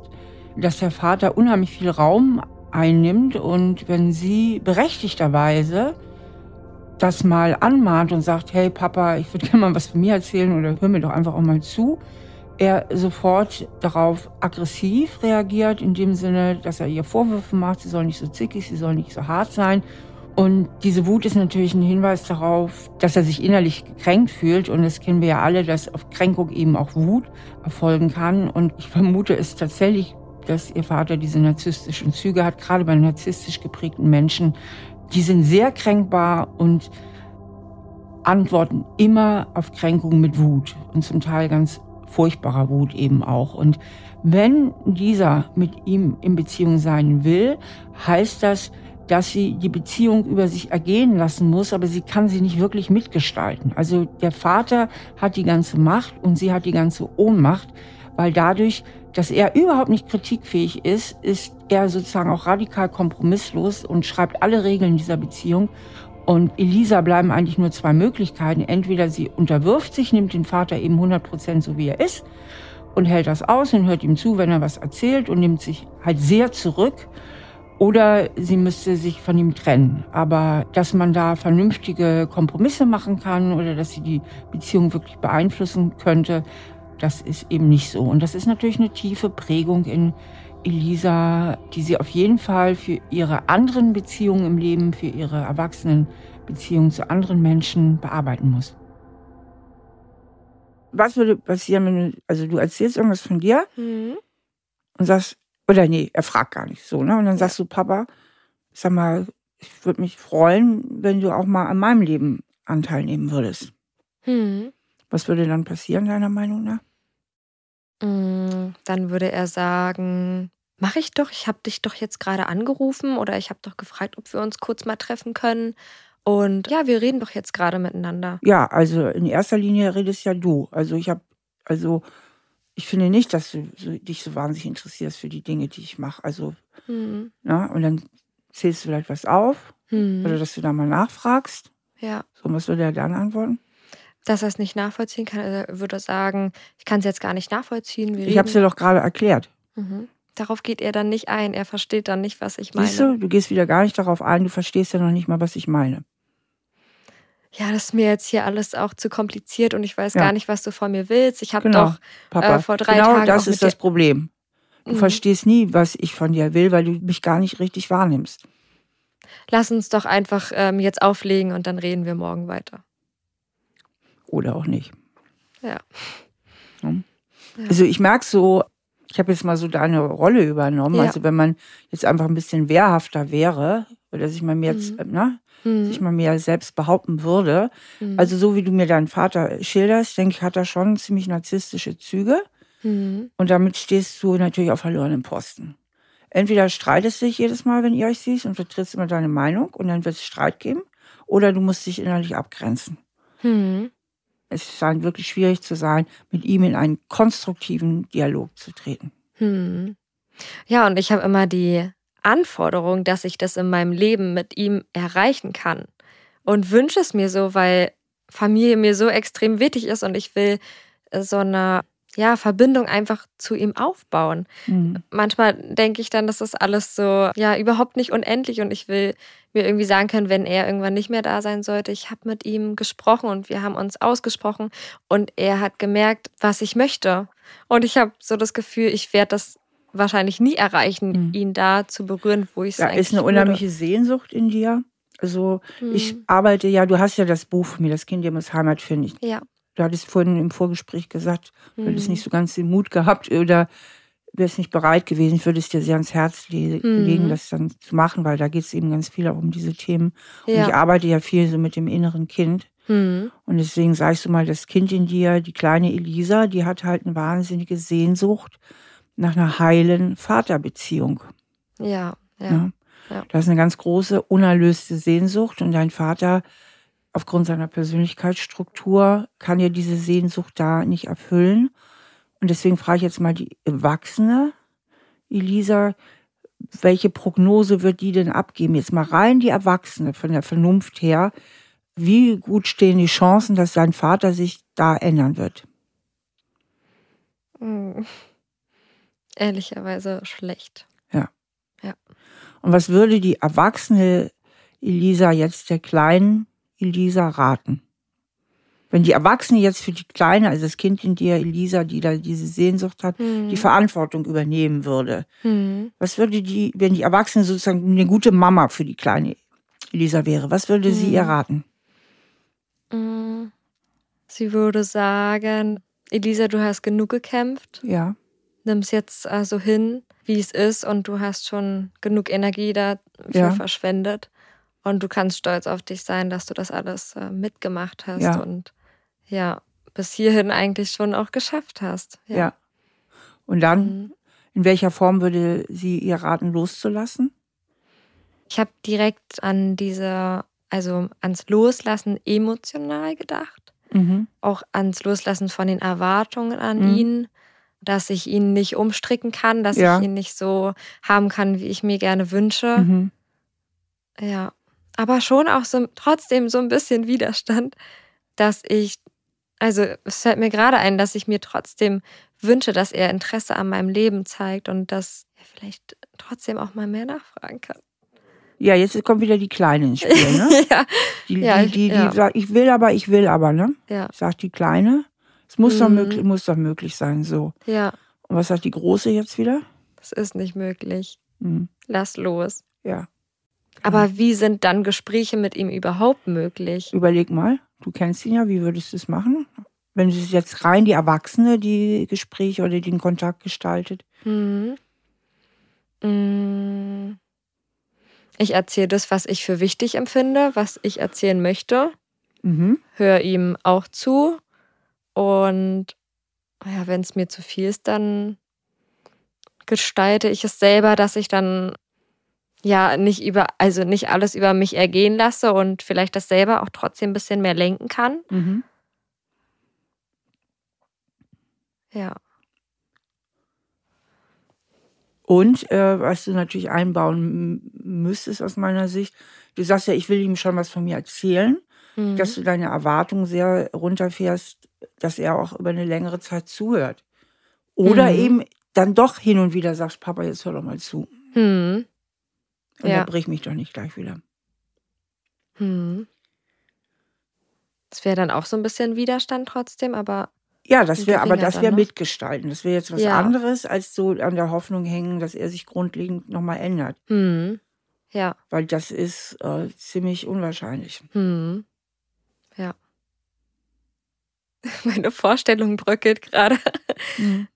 B: dass der Vater unheimlich viel Raum einnimmt und wenn sie berechtigterweise das mal anmahnt und sagt, hey Papa, ich würde gerne mal was von mir erzählen oder hör mir doch einfach auch mal zu, er sofort darauf aggressiv reagiert, in dem Sinne, dass er ihr Vorwürfe macht, sie soll nicht so zickig, sie soll nicht so hart sein und diese Wut ist natürlich ein Hinweis darauf, dass er sich innerlich gekränkt fühlt. Und das kennen wir ja alle, dass auf Kränkung eben auch Wut erfolgen kann. Und ich vermute es tatsächlich, dass ihr Vater diese narzisstischen Züge hat, gerade bei narzisstisch geprägten Menschen. Die sind sehr kränkbar und antworten immer auf Kränkungen mit Wut und zum Teil ganz furchtbarer Wut eben auch. Und wenn dieser mit ihm in Beziehung sein will, heißt das, dass sie die Beziehung über sich ergehen lassen muss, aber sie kann sie nicht wirklich mitgestalten. Also der Vater hat die ganze Macht und sie hat die ganze Ohnmacht, weil dadurch dass er überhaupt nicht kritikfähig ist, ist er sozusagen auch radikal kompromisslos und schreibt alle Regeln dieser Beziehung. Und Elisa bleiben eigentlich nur zwei Möglichkeiten. Entweder sie unterwirft sich, nimmt den Vater eben 100 Prozent so wie er ist und hält das aus und hört ihm zu, wenn er was erzählt und nimmt sich halt sehr zurück. Oder sie müsste sich von ihm trennen. Aber dass man da vernünftige Kompromisse machen kann oder dass sie die Beziehung wirklich beeinflussen könnte, das ist eben nicht so. Und das ist natürlich eine tiefe Prägung in Elisa, die sie auf jeden Fall für ihre anderen Beziehungen im Leben, für ihre erwachsenen Beziehungen zu anderen Menschen bearbeiten muss. Was würde passieren, wenn du, also du erzählst irgendwas von dir mhm. und sagst, oder nee, er fragt gar nicht so, ne? Und dann sagst du, Papa, sag mal, ich würde mich freuen, wenn du auch mal an meinem Leben Anteil nehmen würdest. Mhm. Was würde dann passieren, deiner Meinung nach?
A: Mm, dann würde er sagen, mach ich doch, ich habe dich doch jetzt gerade angerufen oder ich habe doch gefragt, ob wir uns kurz mal treffen können. Und ja, wir reden doch jetzt gerade miteinander.
B: Ja, also in erster Linie redest ja du. Also ich habe, also ich finde nicht, dass du so, dich so wahnsinnig interessierst für die Dinge, die ich mache. Also, hm. na, und dann zählst du vielleicht was auf hm. oder dass du da mal nachfragst.
A: Ja.
B: So, was würde er dann antworten?
A: dass er es nicht nachvollziehen kann. Er würde sagen, ich kann es jetzt gar nicht nachvollziehen.
B: Ich habe es dir doch gerade erklärt.
A: Mhm. Darauf geht er dann nicht ein. Er versteht dann nicht, was ich meine.
B: Siehst du, du gehst wieder gar nicht darauf ein. Du verstehst ja noch nicht mal, was ich meine.
A: Ja, das ist mir jetzt hier alles auch zu kompliziert und ich weiß ja. gar nicht, was du von mir willst. Ich habe genau, doch Papa, äh, vor drei
B: genau
A: Tagen.
B: Genau, das ist das Problem. Du mhm. verstehst nie, was ich von dir will, weil du mich gar nicht richtig wahrnimmst.
A: Lass uns doch einfach ähm, jetzt auflegen und dann reden wir morgen weiter
B: oder auch nicht.
A: Ja.
B: ja. Also ich merke so, ich habe jetzt mal so deine Rolle übernommen. Ja. Also wenn man jetzt einfach ein bisschen wehrhafter wäre oder sich mal mehr, mhm. ne, mhm. sich mal mehr selbst behaupten würde. Mhm. Also so wie du mir deinen Vater schilderst, denke ich, hat er schon ziemlich narzisstische Züge. Mhm. Und damit stehst du natürlich auf verlorenen Posten. Entweder streitest du dich jedes Mal, wenn ihr euch siehst und vertrittst immer deine Meinung und dann wird es Streit geben. Oder du musst dich innerlich abgrenzen. Mhm. Es scheint wirklich schwierig zu sein, mit ihm in einen konstruktiven Dialog zu treten. Hm.
A: Ja, und ich habe immer die Anforderung, dass ich das in meinem Leben mit ihm erreichen kann. Und wünsche es mir so, weil Familie mir so extrem wichtig ist und ich will so eine ja, Verbindung einfach zu ihm aufbauen. Mhm. Manchmal denke ich dann, das ist alles so, ja, überhaupt nicht unendlich und ich will mir irgendwie sagen können, wenn er irgendwann nicht mehr da sein sollte, ich habe mit ihm gesprochen und wir haben uns ausgesprochen und er hat gemerkt, was ich möchte. Und ich habe so das Gefühl, ich werde das wahrscheinlich nie erreichen, mhm. ihn da zu berühren, wo ich es
B: Da ist eine unheimliche würde. Sehnsucht in dir. Also mhm. ich arbeite ja, du hast ja das Buch von mir, das Kind, ihr muss Heimat finden.
A: Ja.
B: Du hattest vorhin im Vorgespräch gesagt, du hättest mhm. nicht so ganz den Mut gehabt oder wärst nicht bereit gewesen. Ich würde es dir sehr ans Herz le mhm. legen, das dann zu machen, weil da geht es eben ganz viel auch um diese Themen. Und ja. ich arbeite ja viel so mit dem inneren Kind. Mhm. Und deswegen sagst du mal, das Kind in dir, die kleine Elisa, die hat halt eine wahnsinnige Sehnsucht nach einer heilen Vaterbeziehung.
A: Ja, ja. ja. ja.
B: Das ist eine ganz große, unerlöste Sehnsucht und dein Vater aufgrund seiner Persönlichkeitsstruktur kann ja diese Sehnsucht da nicht erfüllen. Und deswegen frage ich jetzt mal die Erwachsene, Elisa, welche Prognose wird die denn abgeben? Jetzt mal rein die Erwachsene von der Vernunft her. Wie gut stehen die Chancen, dass sein Vater sich da ändern wird?
A: Hm. Ehrlicherweise schlecht.
B: Ja.
A: Ja.
B: Und was würde die erwachsene Elisa jetzt der Kleinen Elisa raten? Wenn die Erwachsene jetzt für die Kleine, also das Kind in dir, Elisa, die da diese Sehnsucht hat, mhm. die Verantwortung übernehmen würde, mhm. was würde die, wenn die Erwachsene sozusagen eine gute Mama für die kleine Elisa wäre, was würde mhm. sie ihr raten?
A: Mm. Sie würde sagen, Elisa, du hast genug gekämpft.
B: Ja.
A: Nimm es jetzt also hin, wie es ist, und du hast schon genug Energie dafür ja. verschwendet. Und du kannst stolz auf dich sein, dass du das alles äh, mitgemacht hast ja. und ja, bis hierhin eigentlich schon auch geschafft hast.
B: Ja. ja. Und dann, mhm. in welcher Form würde sie ihr raten, loszulassen?
A: Ich habe direkt an diese, also ans Loslassen emotional gedacht. Mhm. Auch ans Loslassen von den Erwartungen an mhm. ihn. Dass ich ihn nicht umstricken kann, dass
B: Ja.
A: ich ihn nicht so haben kann, wie ich mir gerne wünsche.
B: Mhm.
A: Ja. Aber schon auch so trotzdem so ein bisschen Widerstand, dass ich, also es fällt mir gerade ein, dass ich mir trotzdem wünsche, dass er Interesse an meinem Leben zeigt und dass er vielleicht trotzdem auch mal mehr nachfragen kann.
B: Ja, jetzt kommt wieder die Kleine ins Spiel, ne?
A: ja,
B: Die, die, die, die
A: ja.
B: sagt, ich will aber, ich will aber, ne?
A: ja,
B: Sagt die Kleine. Es muss, doch
A: Mhm.
B: möglich, muss doch möglich sein, so.
A: ja.
B: Und was sagt die Große jetzt wieder?
A: Das ist nicht möglich.
B: Hm.
A: Lass los.
B: Ja.
A: Aber wie sind dann Gespräche mit ihm überhaupt möglich?
B: Überleg mal, du kennst ihn ja, wie würdest du es machen? Wenn es jetzt rein die Erwachsene die Gespräche oder den Kontakt gestaltet.
A: Mhm. Mm. Ich erzähle das, was ich für wichtig empfinde, was ich erzählen möchte,
B: Mhm.
A: höre ihm auch zu und ja, wenn es mir zu viel ist, dann gestalte ich es selber, dass ich dann ja nicht über, also nicht alles über mich ergehen lasse und vielleicht das selber auch trotzdem ein bisschen mehr lenken kann.
B: Mhm.
A: Ja.
B: Und äh, was du natürlich einbauen müsstest aus meiner Sicht, du sagst ja, ich will ihm schon was von mir erzählen,
A: Mhm.
B: dass du deine Erwartungen sehr runterfährst, dass er auch über eine längere Zeit zuhört. Oder
A: Mhm.
B: eben dann doch hin und wieder sagst, Papa, jetzt hör doch mal zu.
A: Hm.
B: Und
A: Ja.
B: er bricht mich doch nicht gleich wieder.
A: Hm. Das wäre dann auch so ein bisschen Widerstand trotzdem, aber
B: Ja, das wäre, aber das wäre mitgestalten. Das wäre jetzt was
A: Ja.
B: anderes, als so an der Hoffnung hängen, dass er sich grundlegend nochmal ändert.
A: hm. Ja.
B: Weil das ist äh, ziemlich unwahrscheinlich.
A: Hm. Ja. Meine Vorstellung bröckelt gerade.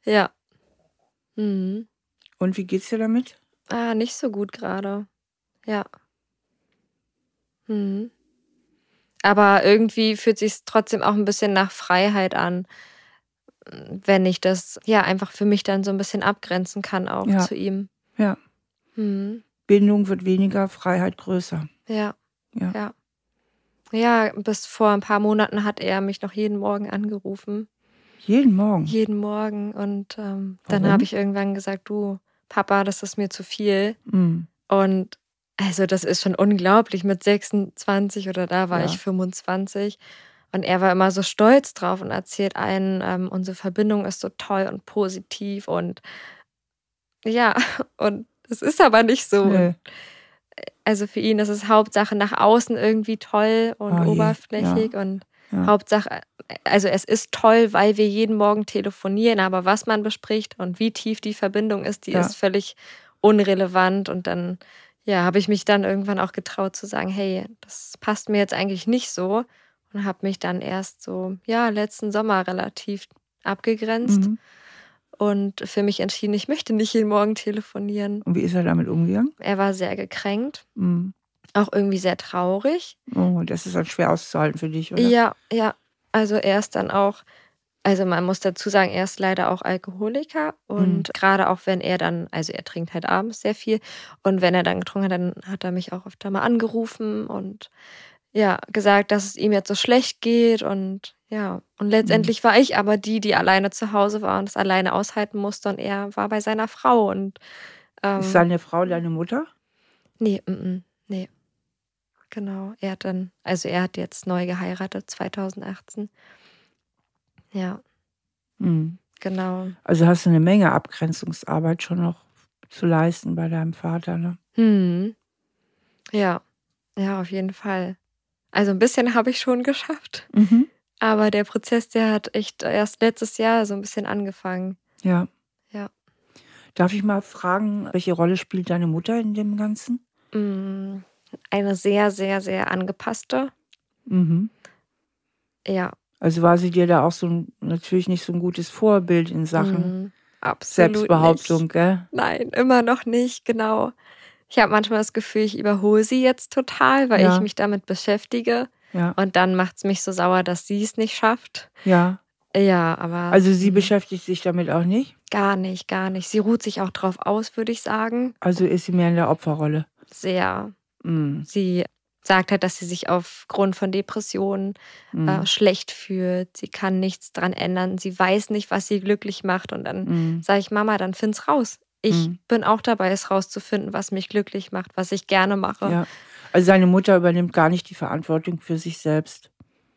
A: Ja. Hm.
B: Und wie geht's dir damit?
A: Ah, nicht so gut gerade. Ja. Hm. Aber irgendwie fühlt sich trotzdem auch ein bisschen nach Freiheit an, wenn ich das ja einfach für mich dann so ein bisschen abgrenzen kann auch
B: Ja.
A: zu ihm.
B: Ja.
A: Hm.
B: Bindung wird weniger, Freiheit größer.
A: Ja.
B: Ja.
A: Ja. Ja, bis vor ein paar Monaten hat er mich noch jeden Morgen angerufen.
B: Jeden Morgen.
A: Jeden Morgen. Und ähm, dann habe ich irgendwann gesagt, du, Papa, das ist mir zu viel.
B: Mhm.
A: Und also das ist schon unglaublich. Mit 26 oder da war
B: Ja.
A: ich 25. Und er war immer so stolz drauf und erzählt einen, ähm, unsere Verbindung ist so toll und positiv. Und ja, und es ist aber nicht so.
B: Nö.
A: Also für ihn ist es Hauptsache nach außen irgendwie toll und
B: Oh je,
A: oberflächlich und
B: Ja.
A: Hauptsache, also es ist toll, weil wir jeden Morgen telefonieren, aber was man bespricht und wie tief die Verbindung ist, die
B: Ja.
A: ist völlig unrelevant und dann ja, habe ich mich dann irgendwann auch getraut zu sagen, hey, das passt mir jetzt eigentlich nicht so und habe mich dann erst so ja, letzten Sommer relativ abgegrenzt
B: Mhm.
A: Und für mich entschieden, ich möchte nicht jeden Morgen telefonieren.
B: Und wie ist er damit umgegangen?
A: Er war sehr gekränkt,
B: Mhm.
A: auch irgendwie sehr traurig.
B: Oh, das ist dann schwer auszuhalten für dich, oder?
A: Ja, ja. Also er ist dann auch, also man muss dazu sagen, er ist leider auch Alkoholiker und gerade auch wenn er dann, also er trinkt halt abends sehr viel und wenn er dann getrunken hat, dann hat er mich auch öfter mal angerufen und ja, gesagt, dass es ihm jetzt so schlecht geht und ja, und letztendlich war ich aber die, die alleine zu Hause war und es alleine aushalten musste und er war bei seiner Frau und ähm,
B: Ist seine Frau deine Mutter?
A: Nee, mm, mm, nee. Genau. Er hat dann, also er hat jetzt neu geheiratet, 2018. Ja,
B: Mhm.
A: genau.
B: Also hast du eine Menge Abgrenzungsarbeit schon noch zu leisten bei deinem Vater, ne?
A: Hm. Ja, ja, auf jeden Fall. Also ein bisschen habe ich schon geschafft.
B: Mhm.
A: Aber der Prozess, der hat echt erst letztes Jahr so ein bisschen angefangen.
B: Ja.
A: Ja.
B: Darf ich mal fragen, welche Rolle spielt deine Mutter in dem Ganzen?
A: Mm, Eine sehr, sehr, sehr angepasste.
B: Mhm.
A: Ja.
B: Also war sie dir da auch so ein, natürlich nicht so ein gutes Vorbild in Sachen
A: absolut
B: Selbstbehauptung,
A: nicht.
B: gell?
A: Nein, immer noch nicht, genau. Ich habe manchmal das Gefühl, ich überhole sie jetzt total, weil
B: Ja.
A: ich mich damit beschäftige.
B: Ja.
A: Und dann macht es mich so sauer, dass sie es nicht schafft.
B: Ja.
A: Ja, aber
B: Also sie
A: mm,
B: beschäftigt sich damit auch nicht.
A: gar nicht, gar nicht. Sie ruht sich auch drauf aus, würde ich sagen.
B: Also ist sie mehr in der Opferrolle.
A: Sehr.
B: Mhm.
A: Sie sagt halt, dass sie sich aufgrund von Depressionen mhm. äh, schlecht fühlt. Sie kann nichts dran ändern. Sie weiß nicht, was sie glücklich macht. Und dann mhm. sage ich, Mama, dann find's raus. Ich mhm. bin auch dabei, es rauszufinden, was mich glücklich macht, was ich gerne mache.
B: Ja. Also seine Mutter übernimmt gar nicht die Verantwortung für sich selbst.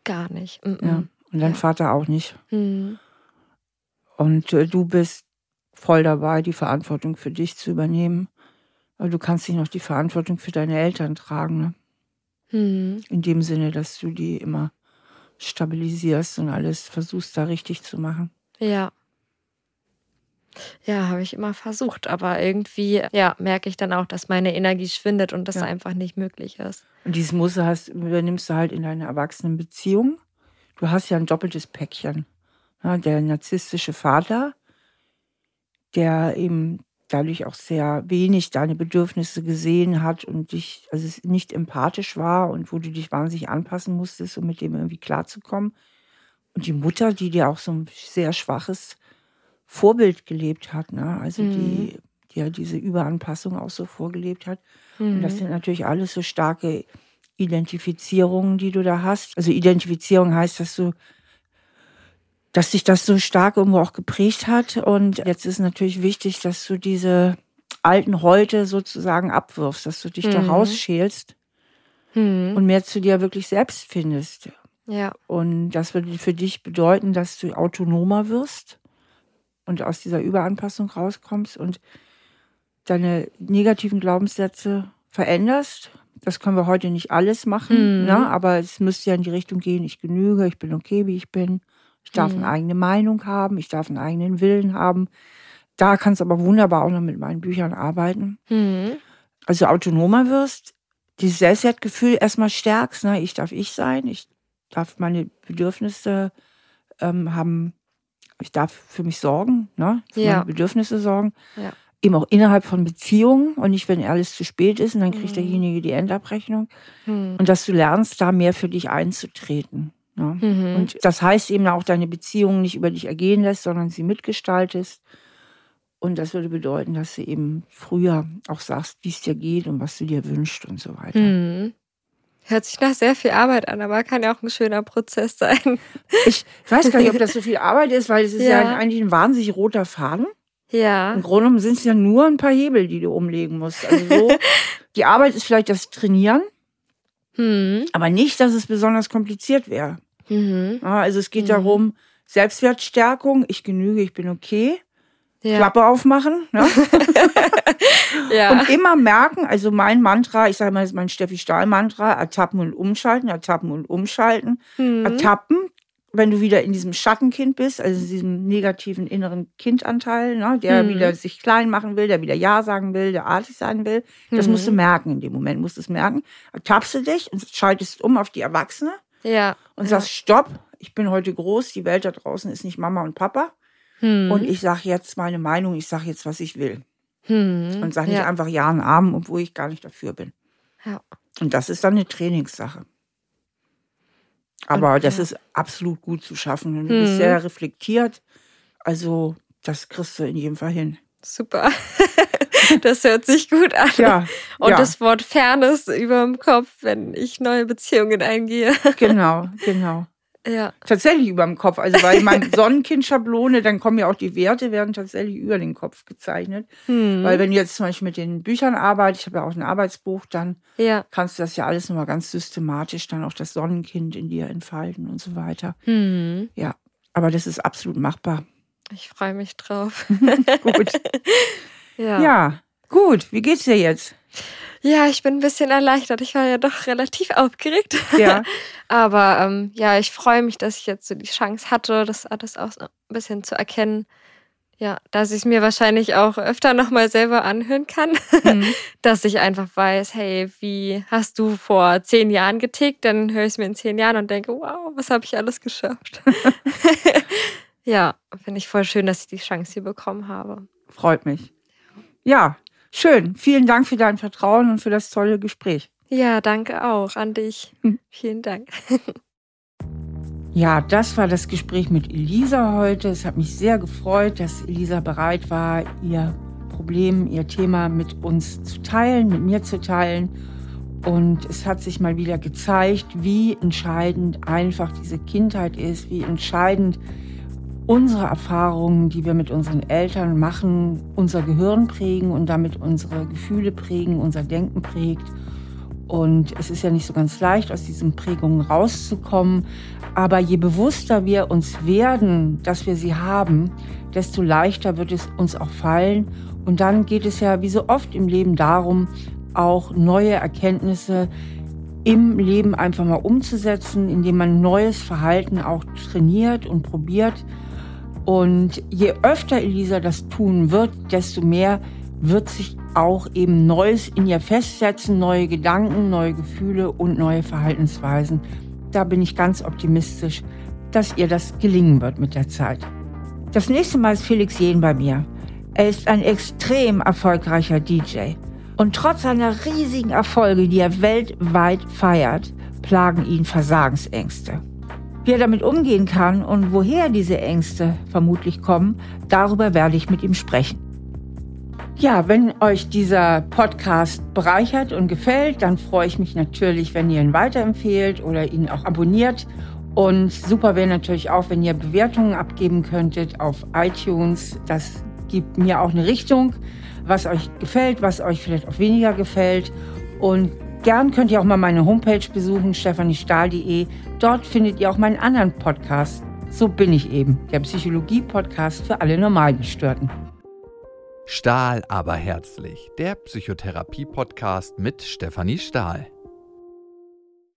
A: Gar nicht.
B: Mm -mm. Ja. Und dein ja. Vater auch nicht. Mhm. Und äh, du bist voll dabei, die Verantwortung für dich zu übernehmen. Aber du kannst nicht noch die Verantwortung für deine Eltern tragen. Ne? Mhm. In dem Sinne, dass du die immer stabilisierst und alles versuchst, da richtig zu machen.
A: Ja. Ja, habe ich immer versucht, aber irgendwie ja, merke ich dann auch, dass meine Energie schwindet und das ja. einfach nicht möglich ist.
B: Und dieses Muster hast, übernimmst du halt in deiner Erwachsenenbeziehung. Du hast ja ein doppeltes Päckchen. Ja, der narzisstische Vater, der eben dadurch auch sehr wenig deine Bedürfnisse gesehen hat und dich, also nicht empathisch war und wo du dich wahnsinnig anpassen musstest, um mit dem irgendwie klarzukommen. Und die Mutter, die dir auch so ein sehr schwaches Vorbild gelebt hat, ne? also mhm. die, die ja diese Überanpassung auch so vorgelebt hat. Mhm. Und das mhm. sind natürlich alles so starke Identifizierungen, die du da hast. Also Identifizierung heißt, dass du dass sich das so stark irgendwo auch geprägt hat. Und jetzt ist natürlich wichtig, dass du diese alten Häute sozusagen abwirfst, dass du dich mhm. da rausschälst mhm. und mehr zu dir wirklich selbst findest.
A: Ja.
B: Und das würde für dich bedeuten, dass du autonomer wirst und aus dieser Überanpassung rauskommst und deine negativen Glaubenssätze veränderst. Das können wir heute nicht alles machen, mhm. ne? aber es müsste ja in die Richtung gehen, ich genüge, ich bin okay, wie ich bin. Ich darf mhm. eine eigene Meinung haben, ich darf einen eigenen Willen haben. Da kannst du aber wunderbar auch noch mit meinen Büchern arbeiten. Mhm. Also autonomer wirst, dieses Selbstwertgefühl erstmal stärkst. Ne? Ich darf ich sein, ich darf meine Bedürfnisse ähm, haben, ich darf für mich sorgen, ne? für ja. meine Bedürfnisse sorgen. Ja. Eben auch innerhalb von Beziehungen und nicht, wenn alles zu spät ist und dann kriegt mhm. derjenige die Endabrechnung. Mhm. Und dass du lernst, da mehr für dich einzutreten. Ne? Mhm. Und das heißt eben auch, deine Beziehung nicht über dich ergehen lässt, sondern sie mitgestaltest. Und das würde bedeuten, dass du eben früher auch sagst, wie es dir geht und was du dir wünschst und so weiter. Mhm.
A: Hört sich nach sehr viel Arbeit an, aber kann ja auch ein schöner Prozess sein.
B: Ich weiß gar nicht, ob das so viel Arbeit ist, weil es ist ja, ja eigentlich ein wahnsinnig roter Faden.
A: Ja.
B: Im Grunde genommen sind es ja nur ein paar Hebel, die du umlegen musst. Also so, die Arbeit ist vielleicht das Trainieren, hm. aber nicht, dass es besonders kompliziert wäre. Mhm. Also es geht mhm. darum, Selbstwertstärkung, ich genüge, ich bin okay. Ja. Klappe aufmachen. Ne? ja. Und immer merken, also mein Mantra, ich sage mal, das ist mein Steffi Stahl-Mantra, ertappen und umschalten, ertappen und umschalten. Mhm. Ertappen, wenn du wieder in diesem Schattenkind bist, also diesem negativen inneren Kindanteil, ne, der mhm. wieder sich klein machen will, der wieder Ja sagen will, der artig sein will, das musst du mhm. merken in dem Moment, musst du es merken. Ertappst du dich und schaltest um auf die Erwachsene.
A: Ja.
B: Und sagst, stopp, ich bin heute groß, die Welt da draußen ist nicht Mama und Papa. Hm. Und ich sage jetzt meine Meinung, ich sage jetzt, was ich will. Hm. Und sage nicht ja. einfach Ja und Arm, obwohl ich gar nicht dafür bin.
A: Ja.
B: Und das ist dann eine Trainingssache. Aber und, das ist absolut gut zu schaffen. Und du hm. bist sehr reflektiert. Also, das kriegst du in jedem Fall hin.
A: Super. Das hört sich gut an.
B: Ja,
A: Und
B: ja.
A: das Wort Fairness über dem Kopf, wenn ich neue Beziehungen eingehe.
B: Genau, genau.
A: Ja.
B: Tatsächlich über dem Kopf. Also bei meinem Sonnenkind-Schablone, dann kommen ja auch die Werte, werden tatsächlich über den Kopf gezeichnet. Hm. Weil wenn du jetzt zum Beispiel mit den Büchern arbeitest, ich habe ja auch ein Arbeitsbuch, dann
A: ja.
B: kannst du das ja alles nochmal ganz systematisch dann auch das Sonnenkind in dir entfalten und so weiter.
A: Hm.
B: Ja, aber das ist absolut machbar.
A: Ich freue mich drauf.
B: Gut.
A: Ja.
B: ja, gut. Wie geht's dir jetzt?
A: Ja, ich bin ein bisschen erleichtert. Ich war ja doch relativ aufgeregt.
B: Ja.
A: Aber ähm, ja, ich freue mich, dass ich jetzt so die Chance hatte, das alles auch so ein bisschen zu erkennen. Ja, dass ich es mir wahrscheinlich auch öfter nochmal selber anhören kann. Mhm. dass ich einfach weiß, hey, wie hast du vor zehn Jahren getickt? Dann höre ich es mir in zehn Jahren und denke, wow, was habe ich alles geschafft? ja, finde ich voll schön, dass ich die Chance hier bekommen habe.
B: Freut mich. Ja, schön. Vielen Dank für dein Vertrauen und für das tolle Gespräch.
A: Ja, danke auch an dich. Hm. Vielen Dank.
B: Ja, das war das Gespräch mit Elisa heute. Es hat mich sehr gefreut, dass Elisa bereit war, ihr Problem, ihr Thema mit uns zu teilen, mit mir zu teilen. Und es hat sich mal wieder gezeigt, wie entscheidend einfach diese Kindheit ist, wie entscheidend unsere Erfahrungen, die wir mit unseren Eltern machen, unser Gehirn prägen und damit unsere Gefühle prägen, unser Denken prägt. Und es ist ja nicht so ganz leicht, aus diesen Prägungen rauszukommen. Aber je bewusster wir uns werden, dass wir sie haben, desto leichter wird es uns auch fallen. Und dann geht es ja wie so oft im Leben darum, auch neue Erkenntnisse im Leben einfach mal umzusetzen, indem man neues Verhalten auch trainiert und probiert. Und je öfter Elisa das tun wird, desto mehr wird sich auch eben Neues in ihr festsetzen, neue Gedanken, neue Gefühle und neue Verhaltensweisen. Da bin ich ganz optimistisch, dass ihr das gelingen wird mit der Zeit. Das nächste Mal ist Felix Jehn bei mir. Er ist ein extrem erfolgreicher DJ. Und trotz seiner riesigen Erfolge, die er weltweit feiert, plagen ihn Versagensängste. Wie er damit umgehen kann und woher diese Ängste vermutlich kommen, darüber werde ich mit ihm sprechen. Ja, wenn euch dieser Podcast bereichert und gefällt, dann freue ich mich natürlich, wenn ihr ihn weiterempfehlt oder ihn auch abonniert. Und super wäre natürlich auch, wenn ihr Bewertungen abgeben könntet auf iTunes. Das gibt mir auch eine Richtung, was euch gefällt, was euch vielleicht auch weniger gefällt. Und Gern könnt ihr auch mal meine Homepage besuchen, stephaniestahl.de. Dort findet ihr auch meinen anderen Podcast. So bin ich eben, der Psychologie-Podcast für alle Normalgestörten.
C: Stahl aber herzlich, der Psychotherapie-Podcast mit Stefanie Stahl.